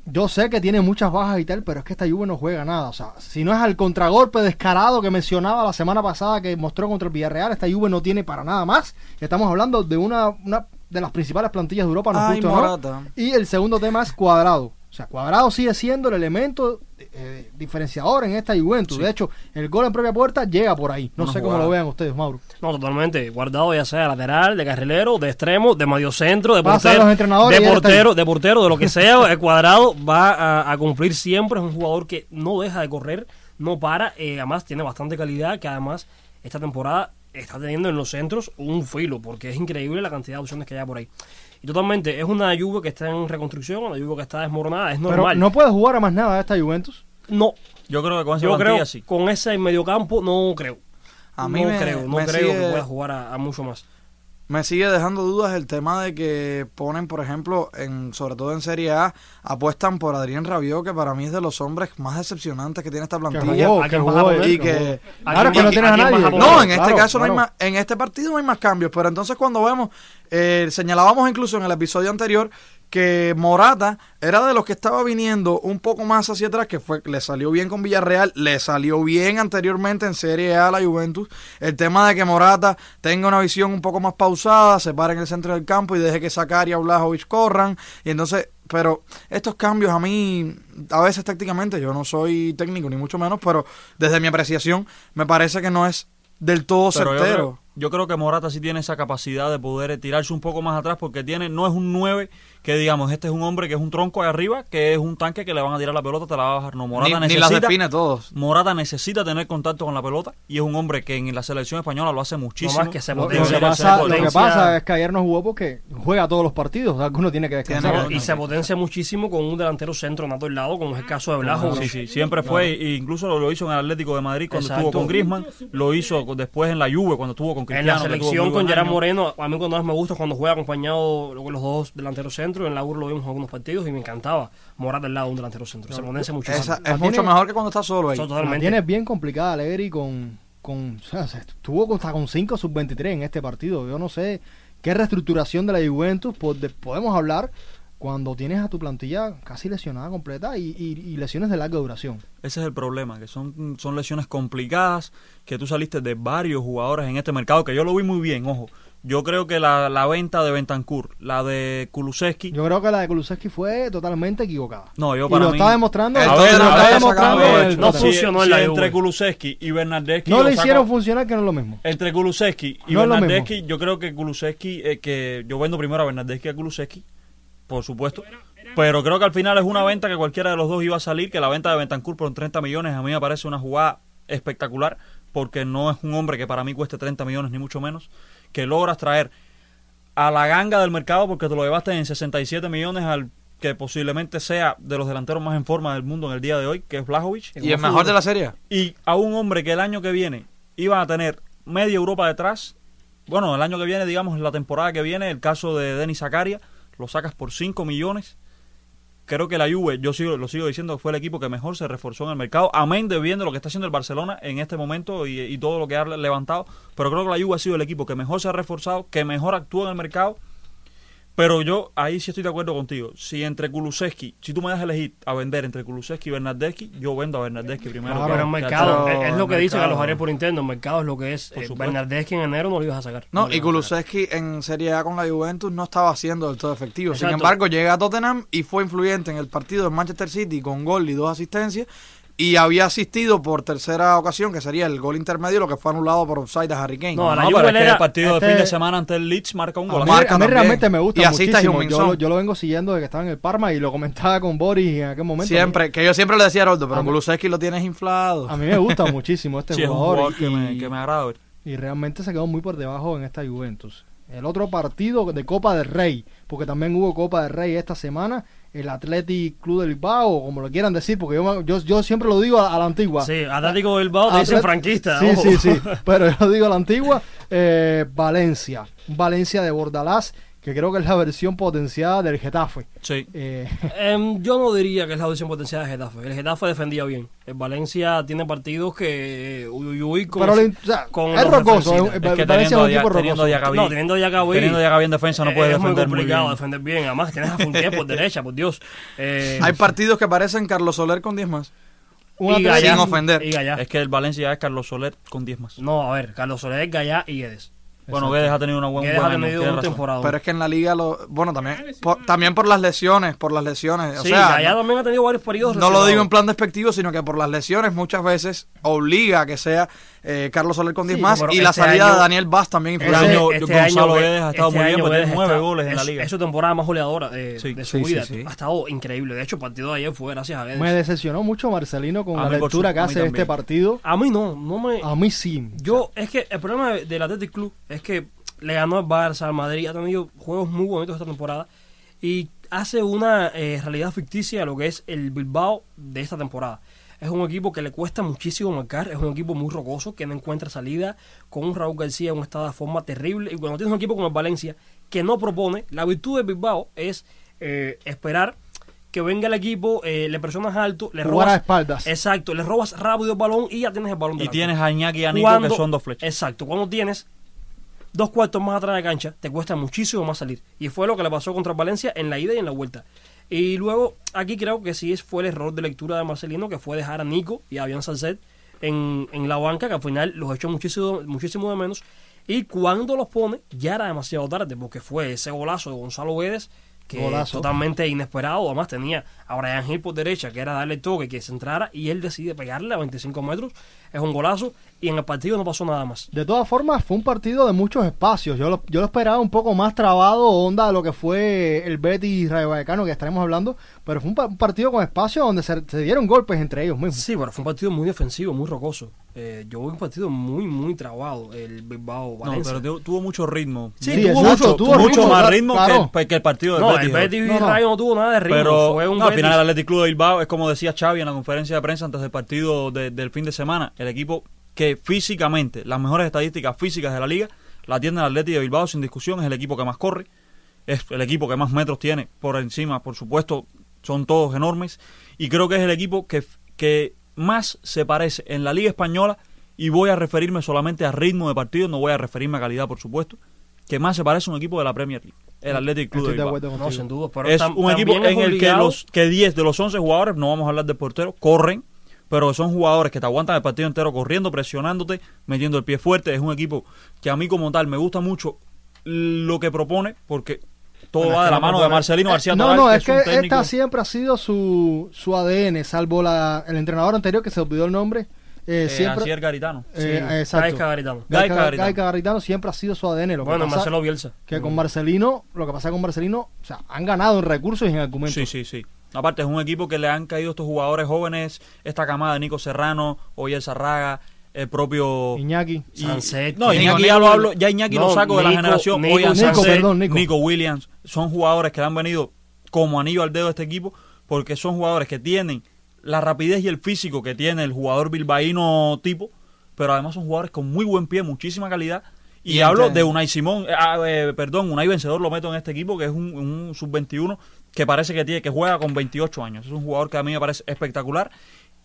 yo sé que tiene muchas bajas y tal, pero es que esta Juve no juega nada. O sea, si no es al contragolpe descarado que mencionaba la semana pasada que mostró contra el Villarreal, esta Juve no tiene para nada más. Estamos hablando de una, una de las principales plantillas de Europa, nos Ay, no. Morata. Y el segundo tema es cuadrado. O sea, cuadrado sigue siendo el elemento eh, diferenciador en esta Juventus. De hecho, el gol en propia puerta llega por ahí. No sé cómo lo vean ustedes, Mauro. No, totalmente. Guardado ya sea lateral, de carrilero, de extremo, de mediocentro, de Pasan portero, los entrenadores de portero, de portero, de lo que sea, el cuadrado va a, a cumplir siempre. Es un jugador que no deja de correr, no para, eh, además tiene bastante calidad, que además esta temporada está teniendo en los centros un filo, porque es increíble la cantidad de opciones que hay por ahí. Y totalmente, es una Juve que está en reconstrucción, una Juve que está desmoronada, es Pero normal. no puede jugar a más nada esta Juventus. no, Yo creo que con esa yo plantilla creo, sí. con ese mediocampo, no creo. A mí no me- creo, no me creo sigue- que pueda jugar a, a mucho más. Me sigue dejando dudas el tema de que ponen, por ejemplo, en sobre todo en Serie A, apuestan por Adrián Rabiot, que para mí es de los hombres más decepcionantes que tiene esta Que plantilla. eh, y que Claro, ¿A que no tienes a nadie. no, en este Claro, caso no hay más, en este partido no hay más cambios, pero entonces cuando vemos, eh, señalábamos incluso en el episodio anterior que Morata era de los que estaba viniendo un poco más hacia atrás, que fue le salió bien con Villarreal, le salió bien anteriormente en Serie A la Juventus. El tema de que Morata tenga una visión un poco más pausada, se pare en el centro del campo y deje que Zakaria o Blajovic corran. Y entonces, pero estos cambios a mí, a veces tácticamente, yo no soy técnico ni mucho menos, pero desde mi apreciación me parece que no es del todo Pero yo certero. creo, yo creo que Morata sí tiene esa capacidad de poder tirarse un poco más atrás porque tiene no es un 9 que digamos, este es un hombre que es un tronco ahí arriba, que es un tanque que le van a tirar la pelota, te la va a bajar. No, Morata ni, ni necesita las define todos. Morata necesita tener contacto con la pelota y es un hombre que en la selección española lo hace muchísimo. más que se Lo, lo potencia, que se pasa, lo que pasa es que ayer no jugó porque juega todos los partidos. Alguno tiene que descansar. Y se potencia muchísimo con un delantero centro nato al lado, como es el caso de Blajo. Sí, sí, siempre fue, e incluso lo, hizo en el Atlético de Madrid cuando Exacto. estuvo con Griezmann, lo hizo después en la Juve cuando estuvo con En Cristiano. la que tuvo selección con Gerard. Moreno, a mí cuando más me gusta es cuando juega acompañado con los dos delanteros centro. En la UR lo vimos en algunos partidos y me encantaba Morata al lado de un delantero centro. Se. Esa- La es mucho mejor que cuando está solo ahí. Totalmente. tiene bien complicada Alegri con, con o sea, se estuvo hasta con 5 sub-23 en este partido. Yo no sé qué reestructuración de la Juventus po- de- podemos hablar cuando tienes a tu plantilla casi lesionada completa y, y- y lesiones de larga duración. Ese es el problema, que son, son lesiones complicadas, que tú saliste de varios jugadores en este mercado, que yo lo vi muy bien, ojo. Yo creo que la, la venta de Bentancur, la de Kulusevski, Yo creo que la de Kulusevski fue totalmente equivocada. no, yo y para lo mí... está demostrando. El lo está demostrando el. No si, funcionó en si la entre Juve. Kulusevski y Bernardeschi No le hicieron funcionar, que no es lo mismo. entre Kulusevski y No Bernardeschi, yo creo que Kulusevski, eh, que yo vendo primero a Bernardeschi y a Kulusevski, por supuesto. Pero creo que al final es una venta que cualquiera de los dos iba a salir, que la venta de Bentancur por 30 millones a mí me parece una jugada espectacular, porque no es un hombre que para mí cueste 30 millones ni mucho menos, que logras traer a la ganga del mercado porque te lo llevaste en 67 millones al que posiblemente sea de los delanteros más en forma del mundo en el día de hoy, que es Blajovic. Y el mejor de la serie. Y a un hombre que el año que viene iba a tener media Europa detrás, bueno, el año que viene, digamos, la temporada que viene, el caso de Denis Zakaria, lo sacas por 5 millones. Creo que la Juve, yo sigo, lo sigo diciendo, fue el equipo que mejor se reforzó en el mercado, amén de viendo lo que está haciendo el Barcelona en este momento y, y todo lo que ha levantado, pero creo que la Juve ha sido el equipo que mejor se ha reforzado, que mejor actúa en el mercado pero yo ahí sí estoy de acuerdo contigo. Si entre Kulusevski, si tú me das a elegir a vender entre Kulusevski y Bernardeschi, yo vendo a Bernardeschi primero. Claro, que- Pero el que mercado, es, es lo que el dice mercado- Carlos Ariel por interno, el mercado es lo que es. Eh. Bernardeschi en enero no lo ibas a sacar. No, y. Kulusevski en Serie A con la Juventus no estaba siendo del todo efectivo. Sin embargo, llega a Tottenham y fue influyente en el partido de Manchester City con gol y dos asistencias. Y había asistido por tercera ocasión, que sería el gol intermedio, lo que fue anulado por offside a Harry Kane. No, la No, pero es que era- el partido este- de fin de semana ante el Leeds marca un A gol. mí, Marca a mí también. realmente me gusta Y asista muchísimo. Yo, yo lo vengo siguiendo desde que estaba en el Parma y lo comentaba con Boris en aquel momento. Siempre, que yo siempre le decía a Roldo, pero Kulusevski lo tienes inflado. A mí me gusta muchísimo este Sí, es un jugador. jugador y, que me, que me agrada y realmente se quedó muy por debajo en esta Juventus. El otro partido de Copa del Rey, porque también hubo Copa del Rey esta semana, el Athletic Club del Bilbao, como lo quieran decir, porque yo, yo, yo siempre lo digo a, a la antigua. Sí, Atlético Bilbao te dicen franquista. Sí, ojo. sí, sí, pero yo digo a la antigua. eh, Valencia, Valencia de Bordalás, que creo que es la versión potenciada del Getafe. Sí. Eh, Em, yo no diría que es la audición potencial de Getafe. El Getafe defendía bien. El Valencia tiene partidos que. eh, Uy, uy, uy, con, pero le- o sea, con es rocoso, eh, Es que Valencia teniendo es un equipo teniendo a rocoso. Diacabí- No, teniendo ya Gaby. Teniendo ya Gaby en defensa no puedes es muy defender muy complicado bien. defender bien. Además, tienes a Funke por derecha, por Dios. Eh, Hay partidos que parecen Carlos Soler con 10 más. Un y Gallá, sin ofender. Y Gallá. Es que el Valencia es Carlos Soler con 10 más. No, a ver, Carlos Soler, Gallá y Guedes. Bueno, Guedes ha tenido una buena Guedes ha buena tenido una temporada. Pero es que en la liga, lo, bueno, también por, también por las lesiones, por las lesiones. O sí, sea, Gallá no, también ha tenido varios periodos. no lo digo en plan despectivo, sino que por las lesiones muchas veces obliga a que sea eh, Carlos Soler con 10 Sí, más y la este salida año- de Daniel Vaz también Este influye. año Este Gonzalo año, Guedes ha estado este muy bien, tiene Guedes nueve está- goles en la liga. Es su temporada más goleadora de, Sí, de su sí, vida. sí, sí. Ha estado increíble. De hecho, el partido de ayer fue gracias a Guedes. Me decepcionó mucho Marcelino con A la lectura que hace de este partido. A mí no, no me... A mí sí. Yo, es que el problema de- del Athletic Club es que le ganó al Barça, al Madrid, ha tenido juegos muy bonitos esta temporada y hace una eh, realidad ficticia de lo que es el Bilbao de esta temporada. Es un equipo que le cuesta muchísimo marcar, es un equipo muy rocoso, que no encuentra salida, con un Raúl García en un estado de forma terrible. Y cuando tienes un equipo como el Valencia, que no propone, la virtud del Bilbao es eh, esperar que venga el equipo, eh, le presionas alto, le Jugar robas... a espaldas. Exacto, le robas rápido el balón y ya tienes el balón Y delante. tienes a Iñaki y a Nico Cuando- que son dos flechas. Exacto, cuando tienes dos cuartos más atrás de cancha, te cuesta muchísimo más salir. Y fue lo que le pasó contra Valencia en la ida y en la vuelta. Y luego, aquí creo que sí es- fue el error de lectura de Marcelino, que fue dejar a Nico y a Avian Salcet en, en la banca, que al final los echó muchísimo, muchísimo de menos. Y cuando los pone, ya era demasiado tarde, porque fue ese golazo de Gonzalo Guedes, que Golazo. totalmente inesperado. Además, tenía a Brian Hill por derecha, que era darle toque, que se entrara, y él decide pegarle a 25 metros. Es un golazo, y en el partido no pasó nada más. De todas formas, fue un partido de muchos espacios. Yo lo, yo lo esperaba un poco más trabado, onda de lo que fue el Betis Rayo Vallecano, que estaremos hablando. Pero fue un, pa- un partido con espacio donde se, se dieron golpes entre ellos mismos. Sí, pero fue un partido muy defensivo, muy rocoso. Eh, yo vi un partido muy, muy trabado, el Bilbao No, Valencia. pero tuvo, tuvo mucho ritmo. Sí, Sí, tuvo exacto, mucho, tuvo mucho ritmo, más ritmo claro. que, el, que el partido del no, Betis. el Betis No, no. Rayo no tuvo nada de ritmo. Pero fue un no, al final el Athletic Club de Bilbao es como decía Xavi en la conferencia de prensa antes del partido de- del fin de semana, el equipo que físicamente, las mejores estadísticas físicas de la liga, la tiene el Athletic de Bilbao sin discusión, es el equipo que más corre, es el equipo que más metros tiene por encima, por supuesto, son todos enormes, y creo que es el equipo que, que más se parece en la liga española, y voy a referirme solamente a ritmo de partido, no voy a referirme a calidad, por supuesto, que más se parece a un equipo de la Premier League, el Athletic Club Estoy de Bilbao No, sin duda. Pero es un equipo en es el que los que 10 de los 11 jugadores, no vamos a hablar de portero, corren, pero son jugadores que te aguantan el partido entero corriendo, presionándote, metiendo el pie fuerte. Es un equipo que a mí como tal me gusta mucho lo que propone, porque todo Bueno, va de que la no mano de Marcelino García Eh, no, Toral, no, que es que técnico- esta siempre ha sido su, su ADN, salvo la, el entrenador anterior que se olvidó el nombre. Eh, eh, siempre, Asier Garitano. eh, Sí, exacto. Gaisca Garitano. Gaisca Garitano. Gaisca Garitano siempre ha sido su ADN. Lo que Bueno, pasa Marcelo Bielsa. que con Marcelino, lo que pasa con Marcelino, o sea, han ganado en recursos y en argumentos. Sí, sí, sí. Aparte, es un equipo que le han caído estos jugadores jóvenes, esta camada de Nico Serrano, Oyer Sarraga, el propio... Iñaki. y- no, Iñaki Nico, ya lo hablo, ya Iñaki no, lo saco de la generación. Nico, Nico, Sancet, perdón, Nico. Williams, son jugadores que le han venido como anillo al dedo de este equipo, porque son jugadores que tienen la rapidez y el físico que tiene el jugador bilbaíno tipo, pero además son jugadores con muy buen pie, muchísima calidad. Y, Y hablo de Unai Simón, eh, ah, eh, perdón, Unai Vencedor lo meto en este equipo, que es un, un sub-21 que parece que tiene que juega con 28 años. Es un jugador que a mí me parece espectacular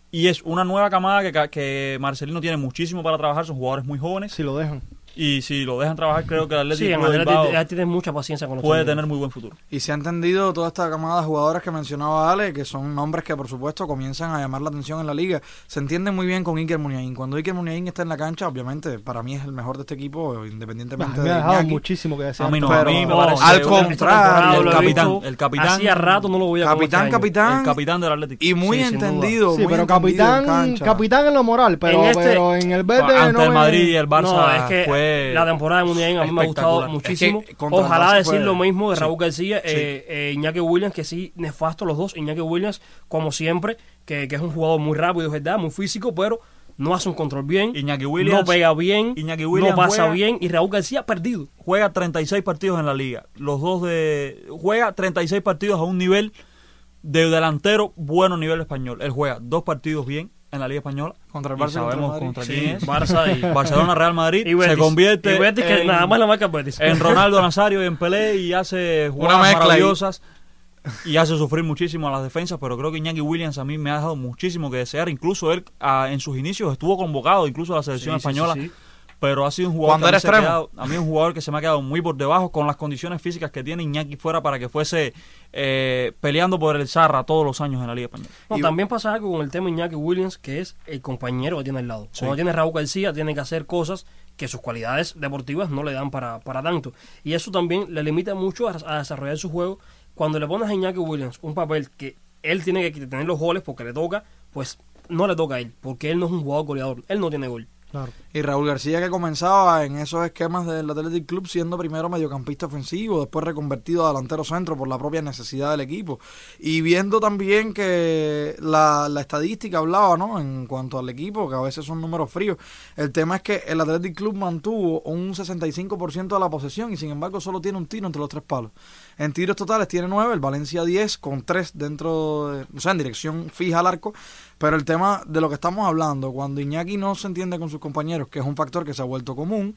y es una nueva camada que, que Marcelino tiene muchísimo para trabajar, son jugadores muy jóvenes Si lo dejan. Y si lo dejan trabajar creo que el Atlético Sí, de Bilbao ya tienes mucha paciencia con los puede tener muy buen futuro. Y se ha entendido toda esta camada de jugadores que mencionaba Ale, que son nombres que por supuesto comienzan a llamar la atención en la liga. Se entiende muy bien con Iker Muniain. Cuando Iker Muniain está en la cancha, obviamente para mí es el mejor de este equipo, independientemente me ha de dejado Iñaki. muchísimo que desear. A mí no, Pero- a mí me parece al contrario, el capitán, visto. el capitán. Hacía rato no lo voy a Capitán, capitán. el capitán del Atlético. Y muy Sí, entendido, Sí, muy pero entendido en capitán, cancha. capitán en lo moral, pero En este- pero en el verde ante no el me- Madrid y el Barça no, es que fue la temporada de Muniain a mí me ha gustado muchísimo. Es que Ojalá decir lo mismo de Sí. Raúl García, Sí. eh, eh, Iñaki Williams, que sí, nefasto los dos. Iñaki Williams, como siempre, que, que es un jugador muy rápido, es verdad, muy físico, pero no hace un control bien. Iñaki Williams- no pega bien, Iñaki Williams no pasa juega- bien. Y Raúl García perdido. juega 36 partidos en la liga. Los dos de juega 36 partidos a un nivel de delantero bueno nivel español. Él juega dos partidos bien en la liga española. Contra el Barça y sabemos Madrid. contra Sí, quién es. Barça y, Barcelona Real Madrid y Betis. se convierte Y Betis, que en, nada más la marca Betis. en Ronaldo Nazario y en Pelé y hace jugadas maravillosas y hace sufrir muchísimo a las defensas, pero creo que Iñaki Williams a mí me ha dejado muchísimo que desear. Incluso él ah, en sus inicios estuvo convocado incluso a la selección Sí, sí, española. sí, sí. Pero ha sido un jugador Cuando que a mí quedado- a es un jugador que se me ha quedado muy por debajo con las condiciones físicas que tiene Iñaki fuera para que fuese eh, peleando por el Zarra todos los años en la Liga Española. No, Y- también pasa algo con el tema Iñaki Williams, que es el compañero que tiene al lado. Sí. Cuando tiene Raúl García, tiene que hacer cosas que sus cualidades deportivas no le dan para, para tanto. Y eso también le limita mucho a, a desarrollar su juego. Cuando le pones a Iñaki Williams un papel que él tiene que tener los goles porque le toca, pues no le toca a él, porque él no es un jugador goleador, él no tiene gol. Y Raúl García que comenzaba en esos esquemas del Athletic Club siendo primero mediocampista ofensivo, después reconvertido a delantero centro por la propia necesidad del equipo. Y viendo también que la, la estadística hablaba, ¿no? En cuanto al equipo, que a veces son números fríos. El tema es que el Athletic Club mantuvo un 65% de la posesión y sin embargo solo tiene un tiro entre los tres palos. En tiros totales tiene 9, el Valencia 10 con 3 dentro, de, o sea, en dirección fija al arco. Pero el tema de lo que estamos hablando, cuando Iñaki no se entiende con sus compañeros, que es un factor que se ha vuelto común,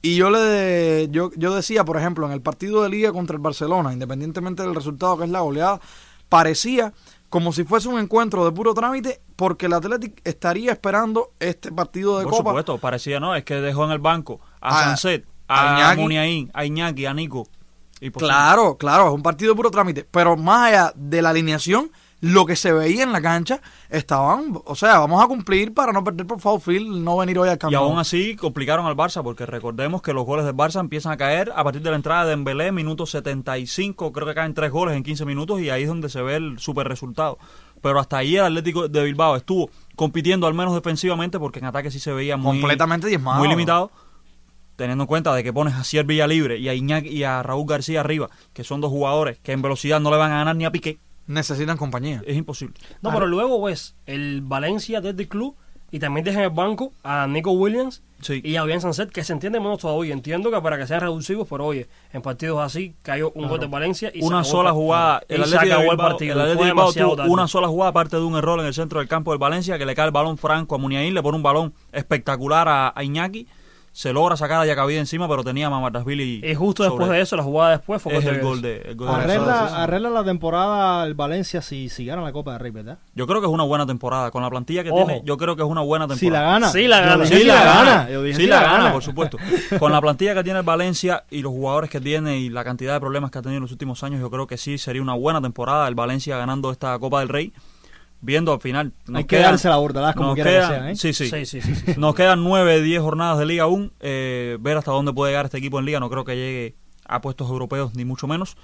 y yo le yo, yo decía, por ejemplo, en el partido de liga contra el Barcelona, independientemente del resultado que es la goleada, parecía como si fuese un encuentro de puro trámite, porque el Athletic estaría esperando este partido de Por Copa. supuesto, parecía, ¿no? Es que dejó en el banco a, A- Sanset, a a, Iñaki. Muniain, a Iñaki, a Nico. Y Claro, claro, es un partido de puro trámite. Pero más allá de la alineación, lo que se veía en la cancha estaban, o sea, vamos a cumplir para no perder por foul field, no venir hoy al Y campeón. aún así complicaron al Barça, porque recordemos que los goles del Barça empiezan a caer a partir de la entrada de Dembélé, minuto 75, creo que caen tres goles en 15 minutos y ahí es donde se ve el super resultado. Pero hasta ahí el Atlético de Bilbao estuvo compitiendo al menos defensivamente, porque en ataque sí se veía muy, completamente diezmado. muy limitado, teniendo en cuenta de que pones a Cier Villalibre y a Iñaki y a Raúl García arriba, que son dos jugadores que en velocidad no le van a ganar ni a Piqué, Necesitan compañía. es imposible. No, pero luego, pues, el Valencia desde el club y también dejan el banco a Nico Williams Sí. y a Bien Sanset, que se entiende menos todavía. Entiendo que para que sean reducidos, pero oye, en partidos así cayó un gol de Valencia y se una sola jugada. El se Atlético acabó el partido. el Atlético Fue de Bilbao demasiado tuvo tarde. una sola jugada, aparte de un error en el centro del campo del Valencia, que le cae el balón franco a Muniain, le pone un balón espectacular a, a Iñaki, se logra sacar a Yacabí encima, pero tenía a Mamardashvili Y justo sobre después de eso, la jugada después fue es el de gol de, el gol de Arregla- Barcelona. Arregla, arregla la temporada el Valencia si, si gana la Copa de Rey, ¿verdad? Yo creo que es una buena temporada. Con la plantilla que Ojo. tiene, yo creo que es una buena temporada. Si la gana. Sí la gana. Sí, la gana. Yo dije Sí si la gana, por supuesto. Con la plantilla que tiene el Valencia y los jugadores que tiene y la cantidad de problemas que ha tenido en los últimos años, yo creo que sí sería una buena temporada el Valencia ganando esta Copa del Rey. Viendo al final. nos Hay que quedan- darse la bordalás como quiera quedan- que sea, ¿eh? Sí, sí. Sí, sí, sí, sí. Nos quedan nueve, diez jornadas de liga aún. eh, ver hasta dónde puede llegar este equipo en liga. No creo que llegue a puestos europeos, ni mucho menos.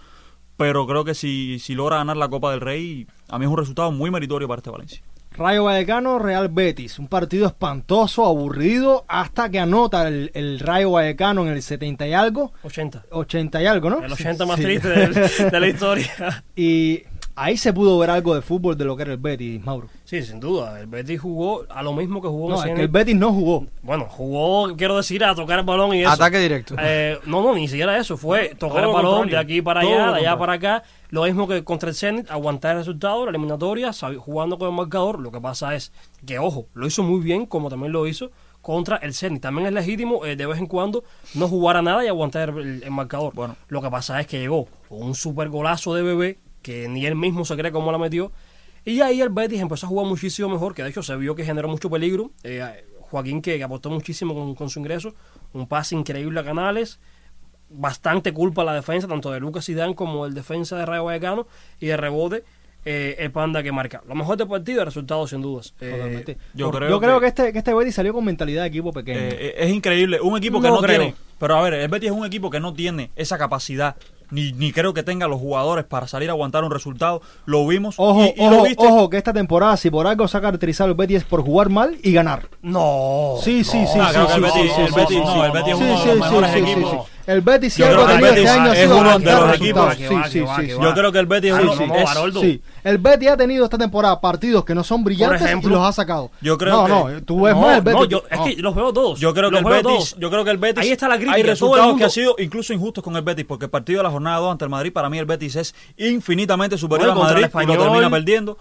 Pero creo que si, si logra ganar la Copa del Rey, a mí es un resultado muy meritorio para este Valencia. Rayo Vallecano, Real Betis. Un partido espantoso, aburrido, hasta que anota el, el Rayo Vallecano en el 70 y algo. 80. 80 y algo, ¿no? El 80 más Sí. triste del- de la historia. Y ahí se pudo ver algo de fútbol de lo que era el Betis, Mauro. Sí, sin duda. El Betis jugó a lo mismo que jugó No, es que el Betis no jugó. Bueno, jugó, quiero decir, a tocar el balón y eso. Ataque directo. Eh, no, no, ni siquiera eso. Fue tocar Todo el balón contrario. de aquí para Todo allá, de allá para acá. Lo mismo que contra el Zenit, aguantar el resultado, la eliminatoria, jugando con el marcador. Lo que pasa es que, ojo, lo hizo muy bien, como también lo hizo contra el Zenit. También es legítimo eh, de vez en cuando no jugar a nada y aguantar el, el marcador. Bueno. Lo que pasa es que llegó un super golazo de bebé que ni él mismo se cree cómo la metió. Y ahí el Betis empezó a jugar muchísimo mejor, que de hecho se vio que generó mucho peligro. Eh, Joaquín que, que aportó muchísimo con, con su ingreso, un pase increíble a Canales, bastante culpa a la defensa, tanto de Lucas Zidane como el defensa de Rayo Vallecano, y de rebote eh, el Panda que marca. Lo mejor del partido, el resultado sin dudas. Eh, Totalmente. yo Por- creo yo creo que- que este, que este Betis salió con mentalidad de equipo pequeño. Eh, es increíble. Un equipo que No no creo. tiene. Pero a ver, el Betis es un equipo que no tiene esa capacidad. Ni, ni creo que tenga los jugadores para salir a aguantar un resultado. Lo vimos. Ojo, y, y ojo, lo viste. ojo, que esta temporada, si por algo se ha caracterizado el Betis es por jugar mal y ganar. No. Sí, sí, sí, sí, el Betis- sí, el es Sí, uno de sí, los mejores equipos. El Betis si Yo algo creo que ha el tenido este Betis año ha es sido uno de los equipos- Sí, sí, sí. Yo creo que el Betis es uno. Sí, el Betis ha tenido esta temporada partidos que no son brillantes ejemplo, y los ha sacado. yo creo no, que- no, tú ves no, mal el Betis. no, yo, es que los veo todos. Yo creo que el veo Betis, todos. yo creo que el Betis Ahí está la crítica. hay resultados que han sido incluso injustos con el Betis, porque el partido de la jornada 2 ante el Madrid, para mí el Betis es infinitamente superior Bueno, a contra el Madrid y lo termina perdiendo.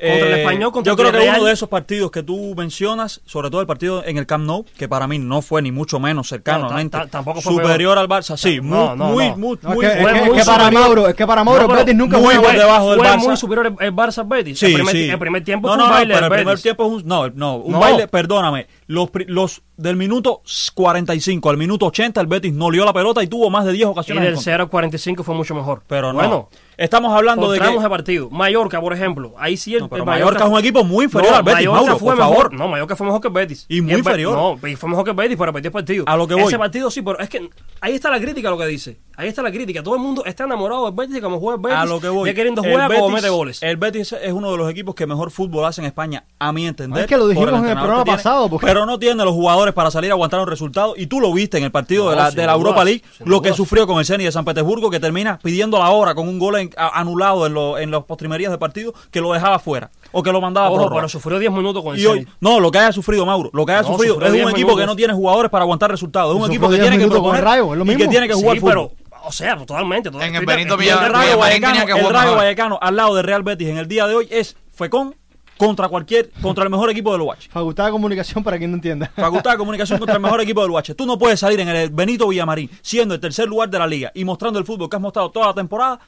Eh, contra el Español, contra yo el creo que uno de esos partidos que tú mencionas, sobre todo el partido en el Camp Nou, que para mí no fue ni mucho menos cercano, No, tampoco fue superior al Barça, sí, No, muy, no, muy, no. muy, No, muy es que, fue es que- muy es que para superior. Mauro, es que para Mauro No, el pero Betis nunca muy fue por debajo del fue Barça. muy superior el, el Barça Betis. Sí, el, primer, sí. el primer tiempo no, fue no, un no, baile pero el primer tiempo es un no, no, un No. baile, perdóname, los pri- los del minuto 45 al minuto 80 el Betis no lió la pelota y tuvo más de 10 Y ocasiones en del contra. 0 al 45 fue mucho mejor. Pero no. Bueno, Estamos hablando por de que de partido. Mallorca, por ejemplo. Ahí sí el, No, pero el Mallorca es un equipo muy inferior No, al Betis, Mallorca Mauro, fue por mejor. favor. No, Mallorca fue mejor que el Betis. Y muy el Be- inferior. No, y fue mejor que el Betis, pero perdió el partido. A lo que voy. Ese partido sí, pero es que ahí está la crítica lo que dice. Ahí está la crítica. Todo el mundo está enamorado del Betis y como juega el Betis, a lo que voy. ya queriendo jugar como Betis- mete goles. El Betis es uno de los equipos que mejor fútbol hace en España, a mi entender. Es que lo dijimos en el programa pasado, porque- Pero no tiene los jugadores para salir a aguantar un resultado. Y tú lo viste en el partido No, de la, de la dudas, Europa League, lo que sufrió con el Zenit de San Petersburgo, que termina pidiendo la hora con un gol en- a- anulado en, lo- en las postrimerías de partido, que lo dejaba fuera. O que lo mandaba por Ojo, pero sufrió 10 minutos con el Y hoy, no, lo que haya sufrido Mauro, lo que haya No, sufrido sufrió es un 10 equipo que no tiene jugadores para aguantar resultados, es un equipo que 10 tiene que proponer Rayo, es lo y que tiene que jugar Sí, fútbol. pero, o sea, totalmente. En el Benito Y el Rayo Villamarín Vallecano, tenía que el Rayo. Vallecano al lado de Real Betis en el día de hoy es Fecón contra cualquier contra el mejor equipo del UH. Facultad de comunicación para quien no entienda. Facultad de comunicación contra el mejor equipo del UH. Tú no puedes salir en el Benito Villamarín siendo el tercer lugar de la liga y mostrando el fútbol que has mostrado toda la temporada,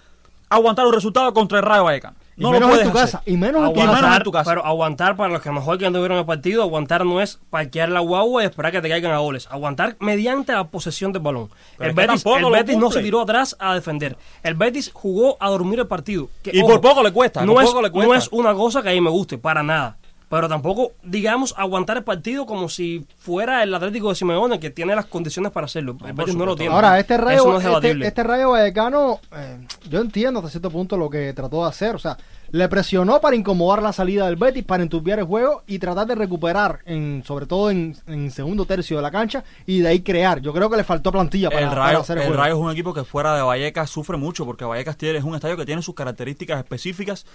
aguantar un resultado contra el Rayo Vallecano. Y No lo menos puedes en tu hacer. casa. Y menos en tu Y menos casa. en tu casa. Pero aguantar, para los que mejor que anduvieron en el partido, aguantar no es parquear la guagua y esperar que te caigan a goles. Aguantar mediante la posesión del balón. Pero el Betis, el lo Betis no se tiró atrás a defender. El Betis jugó a dormir el partido. Que, Y por poco le cuesta, No por es, poco le cuesta. no es una cosa que a mí me guste, para nada. Pero tampoco, digamos, aguantar el partido como si fuera el Atlético de Simeone, que tiene las condiciones para hacerlo. El Betis no lo tiene. Ahora, este rayo, no es este, este rayo Vallecano, eh, yo entiendo hasta cierto punto lo que trató de hacer. O sea, le presionó para incomodar la salida del Betis, para enturbiar el juego y tratar de recuperar, en, sobre todo en, en segundo tercio de la cancha, y de ahí crear. Yo creo que le faltó plantilla para, el para Rayo, hacer el, el juego. Rayo es un equipo que fuera de Vallecas sufre mucho porque Vallecas tiene, es un estadio que tiene sus características específicas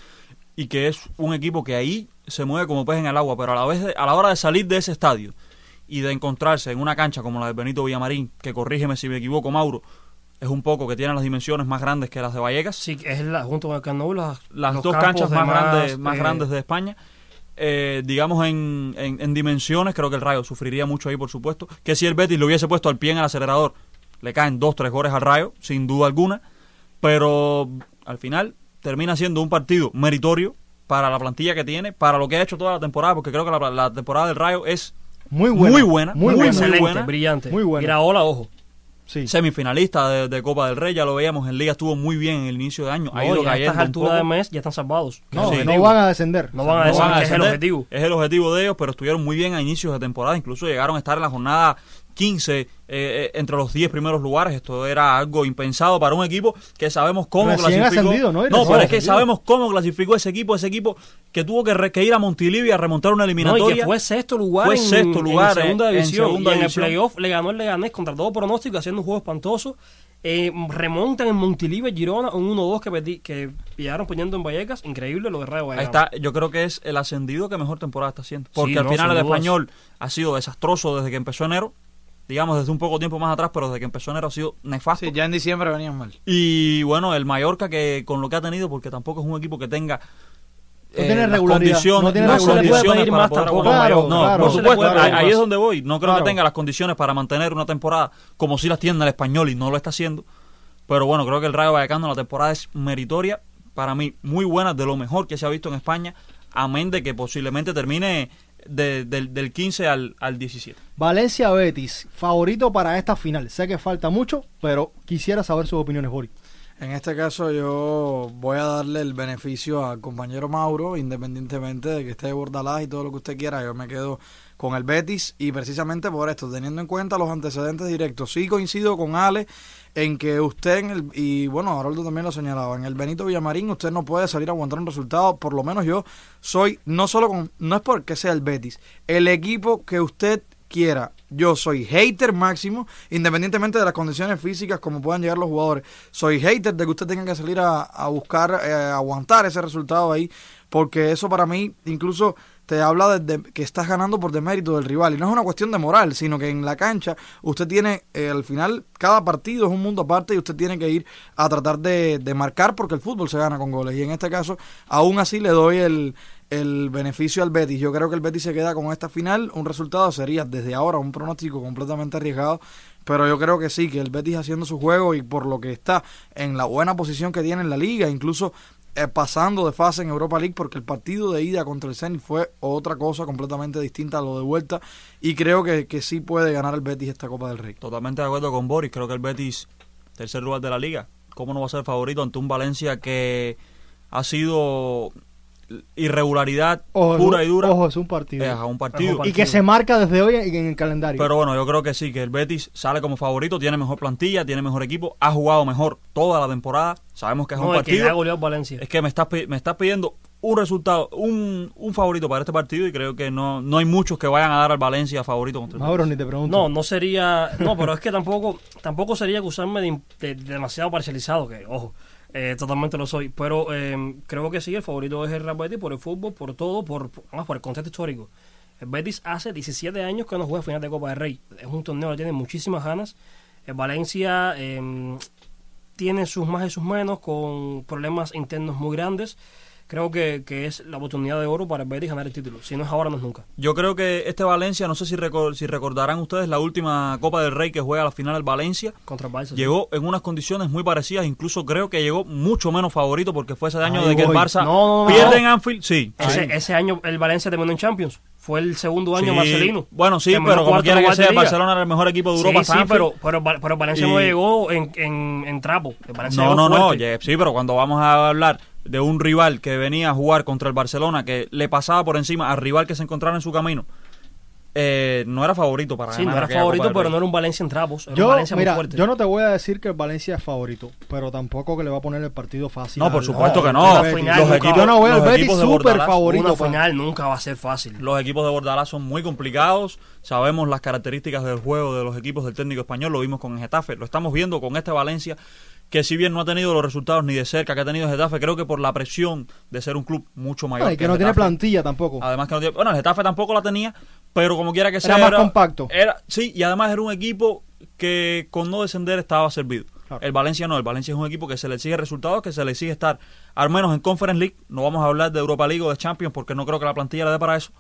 y que es un equipo que ahí se mueve como pez en el agua, pero a la vez de- a la hora de salir de ese estadio y de encontrarse en una cancha como la de Benito Villamarín, que corrígeme si me equivoco, Mauro, es un poco que tiene las dimensiones más grandes que las de Vallecas, Sí, es la, junto con el Camp Nou, las, las dos canchas más grandes, más eh, grandes de España. Eh, digamos en, en- en dimensiones, creo que el Rayo sufriría mucho ahí, por supuesto. Que si el Betis le hubiese puesto al pie en el acelerador, le caen dos, tres goles al Rayo, sin duda alguna. Pero al final termina siendo un partido meritorio para la plantilla que tiene, para lo que ha hecho toda la temporada, porque creo que la, la temporada del Rayo es Muy buena. muy buena, Muy, muy, buena. excelente, buena. brillante. Muy buena. Iraola, ojo. Sí. semifinalista de, de Copa del Rey, ya lo veíamos en Liga, estuvo muy bien en el inicio de año, ha No, ido a estas alturas de mes ya están salvados. No, Sí, no van a descender. No van a No decir van a que es el descender. objetivo. Es el objetivo de ellos, pero estuvieron muy bien a inicios de temporada. Incluso llegaron a estar en la jornada 15 eh, eh, entre los 10 primeros lugares. Esto era algo impensado para un equipo que sabemos cómo Recién clasificó. ascendido, ¿no? Pero es que sabemos cómo clasificó ese equipo, ese equipo que tuvo que, re- que ir a Montilivia a remontar una No, y eliminatoria. que fue sexto lugar, Fue en, sexto lugar en segunda en- en división. segunda y en división. el playoff le ganó el Leganés contra todo pronóstico, haciendo un juego espantoso. Eh, remontan en Montilive, Girona, un 1-2 que, perdí- que pillaron poniendo en Vallecas. Increíble lo de Rayo Ahí Vallecano. está, yo creo que es el ascendido que mejor temporada está haciendo. Porque Sí, al no, final el dudas. español ha sido desastroso desde que empezó enero. Digamos, desde un poco tiempo más atrás, pero desde que empezó enero ha sido nefasto. Sí, ya en diciembre venían mal. Y bueno, el Mallorca que con lo que ha tenido, porque tampoco es un equipo que tenga eh, No tiene las regularidad, condiciones, no tiene las regularidad. No se le puede condiciones pedir para más tampoco aguantar. Claro, no, claro. por supuesto, ahí, es donde voy. No creo Claro. que tenga las condiciones para mantener una temporada como si las tiene el español y no lo está haciendo. Pero bueno, creo que el Rayo Vallecano la temporada es meritoria, para mí muy buena, de lo mejor que se ha visto en España, amén de que posiblemente termine de- del, del 15 al, al 17. Valencia Betis, favorito para esta final. Sé que falta mucho, pero quisiera saber sus opiniones, Boris. En este caso yo voy a darle el beneficio al compañero Mauro, independientemente de que esté de Bordalás y todo lo que usted quiera, yo me quedo con el Betis y precisamente por esto, teniendo en cuenta los antecedentes directos. Sí coincido con Ale en que usted, en el, y bueno, Haroldo también lo señalaba, en el Benito Villamarín usted no puede salir a aguantar un resultado, por lo menos yo soy, no solo con, no es porque sea el Betis, el equipo que usted quiera. Yo soy hater máximo, independientemente de las condiciones físicas como puedan llegar los jugadores. Soy hater de que usted tenga que salir a, a buscar, eh, aguantar ese resultado ahí, porque eso para mí incluso te habla de, que estás ganando por demérito del rival. Y no es una cuestión de moral, sino que en la cancha usted tiene, eh, al final, cada partido es un mundo aparte y usted tiene que ir a tratar de, de marcar porque el fútbol se gana con goles. Y en este caso, aún así le doy el, el beneficio al Betis. Yo creo que el Betis se queda con esta final. Un resultado sería desde ahora un pronóstico completamente arriesgado. Pero yo creo que sí, que el Betis haciendo su juego y por lo que está en la buena posición que tiene en la liga, incluso eh, pasando de fase en Europa League, porque el partido de ida contra el Zenit fue otra cosa completamente distinta a lo de vuelta. Y creo que, que sí puede ganar el Betis esta Copa del Rey. Totalmente de acuerdo con Boris. Creo que el Betis, tercer lugar de la liga, ¿cómo no va a ser favorito ante un Valencia que ha sido irregularidad Ojo, pura es y dura Ojo, es un partido. a un partido? y que se marca desde hoy en, en el calendario. Pero bueno, yo creo que sí, que el Betis sale como favorito, tiene mejor plantilla, tiene mejor equipo, ha jugado mejor toda la temporada. Sabemos que es No, un el que ya partido. Valencia. Es que me estás, me estás pidiendo un resultado, un, un favorito para este partido y creo que no, no hay muchos que vayan a dar al Valencia favorito contra el. Mauro, ni te pregunto. No, no sería. No, pero es que tampoco tampoco sería acusarme de, de- de demasiado parcializado, que, ojo, eh, totalmente lo soy. Pero eh, creo que sí, el favorito es el Real Betis por el fútbol, por todo, por, por- además por el contexto histórico. El Betis hace 17 años que no juega final de Copa del Rey. Es un torneo que tiene muchísimas ganas. El Valencia eh, tiene sus más y sus menos, con problemas internos muy grandes. Creo que, que es la oportunidad de oro para el Betis ganar el título. Si no es ahora, no es nunca. Yo creo que este Valencia, no sé si, recor- si recordarán ustedes la última Copa del Rey que juega a la final el Valencia. Contra el Barça. sí. Llegó en unas condiciones muy parecidas, incluso creo que llegó mucho menos favorito porque fue ese año de que el. Barça No, no, no, pierde en Anfield. Sí, Ese, sí. ese año el Valencia terminó en Champions. Fue el segundo año Sí. Marcelino. Bueno, sí, pero como quiera que sea, el. Barcelona era el mejor equipo de Sí, Europa. sí, hasta pero, pero, pero Valencia Y- no llegó en, en, en trapo. El Valencia No, no, no, sí, pero cuando vamos a hablar de un rival que venía a jugar contra el Barcelona, que le pasaba por encima al rival que se encontraba en su camino, eh, no era favorito para Sí, no ganar era aquella favorito, pero no era un Valencia en trapos. Era un Yo, Valencia mira, muy fuerte. yo no te voy a decir que el Valencia es favorito, pero tampoco que le va a poner el partido fácil. No, por supuesto que no. Final Los nunca- equipos- yo no voy al los Betis equipos de súper Bordalás, favorito. Una final nunca va a ser fácil. Los equipos de Bordalás son muy complicados. Sabemos las características del juego de los equipos del técnico español. Lo vimos con el Getafe. Lo estamos viendo con este Valencia, que si bien no ha tenido los resultados ni de cerca que ha tenido el Getafe, creo que por la presión de ser un club mucho mayor. No, y que no tiene plantilla tampoco. Además que no tiene, bueno, el Getafe tampoco la tenía, pero como quiera que sea más compacto. Era, sí, y además era un equipo que con no descender estaba servido. Claro. El Valencia no, el Valencia es un equipo que se le exige resultados, que se le exige estar al menos en Conference League. No vamos a hablar de Europa League o de Champions porque no creo que la plantilla le dé para eso.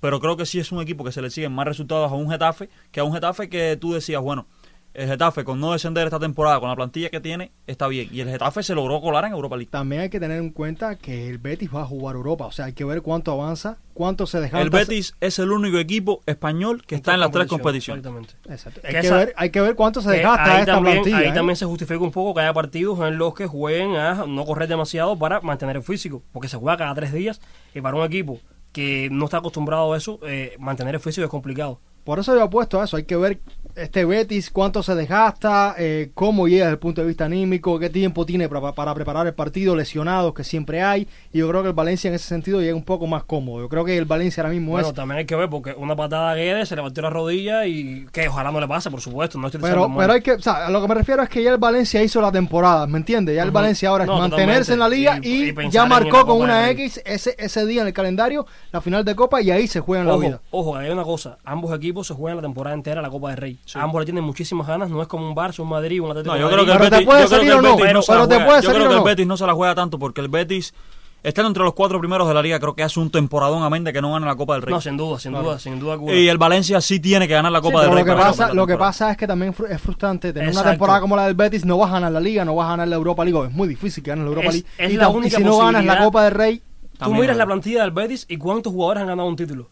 Pero creo que sí es un equipo que se le exigen más resultados a un Getafe que a un Getafe que tú decías, bueno, el Getafe con no descender esta temporada, con la plantilla que tiene, está bien. Y el Getafe se logró colar en Europa League. También hay que tener en cuenta que el Betis va a jugar Europa. O sea, hay que ver cuánto avanza, cuánto se deja. El Betis es el único equipo español que está en las tres competiciones. Exactamente. Exacto. Hay que, esa- ver, hay que ver cuánto se desgasta ahí esta también, plantilla. ahí ¿eh? también se justifica un poco que haya partidos en los que jueguen a no correr demasiado para mantener el físico, porque se juega cada tres días y para un equipo que no está acostumbrado a eso, eh, mantener el físico es complicado. Por eso yo apuesto a eso. Hay que ver este Betis, cuánto se desgasta, eh, cómo llega desde el punto de vista anímico, qué tiempo tiene para, para preparar el partido, lesionados que siempre hay. Y yo creo que el Valencia en ese sentido llega un poco más cómodo. Yo creo que el Valencia ahora mismo Bueno, es. también hay que ver porque una patada a Guedes se levantó la rodilla y que ojalá no le pase, por supuesto. No estoy Pero, pero hay que, o sea, a lo que me refiero es que ya el Valencia hizo la temporada, ¿me entiendes? Ya el. Valencia ahora es No, mantenerse en la liga y, Y- y pensar ya en marcó la con una. X ese, ese día en el calendario la final de Copa y ahí se juegan la Ojo, vida. ojo, hay una cosa. Ambos equipos se juegan la temporada entera la Copa del Rey. Ambos le tienen muchísimas ganas. No es como un Barça, un Madrid, un Atlético No, yo creo que el Betis, puede yo creo que salir el o no, Betis no se la juega. puede Yo salir creo o que el no. Betis no se la juega tanto porque el Betis estando entre los cuatro primeros de la liga creo que hace un temporadón a mente que no gana la Copa del Rey. No, sin duda, sin duda, sin duda alguna. y el Valencia sí tiene que ganar la Sí, Copa pero del Rey. lo que pasa, lo que pasa es que también es frustrante tener una temporada como la del Betis, no vas a ganar la Liga, no vas a ganar la Europa League, es muy difícil que ganes la Europa Es- League. es y, la tam- y única si no ganas la. Copa del Rey, Tú miras la plantilla del Betis y cuántos jugadores han ganado un título.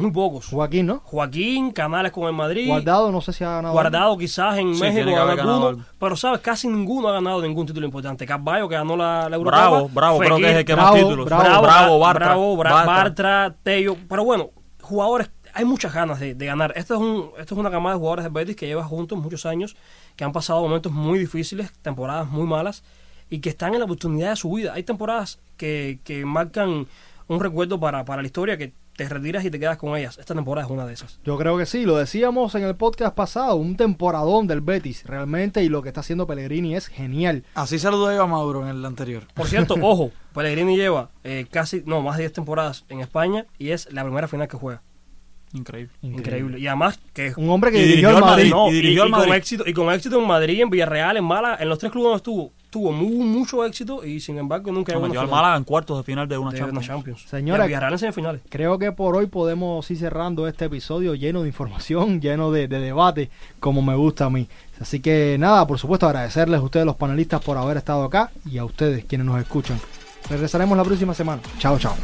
Muy pocos. Joaquín, ¿no? Joaquín, Canales con el Madrid. Guardado, no sé si ha ganado. Guardado quizás en Sí, México ganó ganado pero sabes, casi ninguno ha ganado ningún título importante. Carvalho que ganó la, la Eurocopa. Bravo, bravo, creo que es el que Bravo, más títulos. bravo, Bravo, bravo, Bar- Bartra. Bravo, Bra- Bartra. Bartra, Tello. Pero bueno, jugadores, hay muchas ganas de, de ganar. Esto es, un, esto es una camada de jugadores de Betis que lleva juntos muchos años, que han pasado momentos muy difíciles, temporadas muy malas, y que están en la oportunidad de su vida. Hay temporadas que, que marcan un recuerdo para, para la historia que te retiras y te quedas con ellas. Esta temporada es una de esas. Yo creo que sí, lo decíamos en el podcast pasado, un temporadón del Betis, realmente, y lo que está haciendo Pellegrini es genial. Así saludó yo a Mauro en el anterior. Por cierto, ojo, Pellegrini lleva eh, casi, no, más de 10 temporadas en España y es la primera final que juega. Increíble. Increíble. Y además que Un hombre que dirigió al Madrid. Madrid. no, y y, dirigió al y con Madrid. éxito, y con éxito en Madrid, en Villarreal, en Málaga, en los tres clubes donde estuvo, tuvo muy, mucho éxito y sin embargo nunca Se metió al Málaga en cuartos de final de una de Champions. una Champions. Señora- Y en semifinales. Creo que por hoy podemos ir cerrando este episodio lleno de información, lleno de, de debate, como me gusta a mí. Así que nada, por supuesto agradecerles a ustedes los panelistas por haber estado acá y a ustedes quienes nos escuchan. Regresaremos la próxima semana. Chao, chao.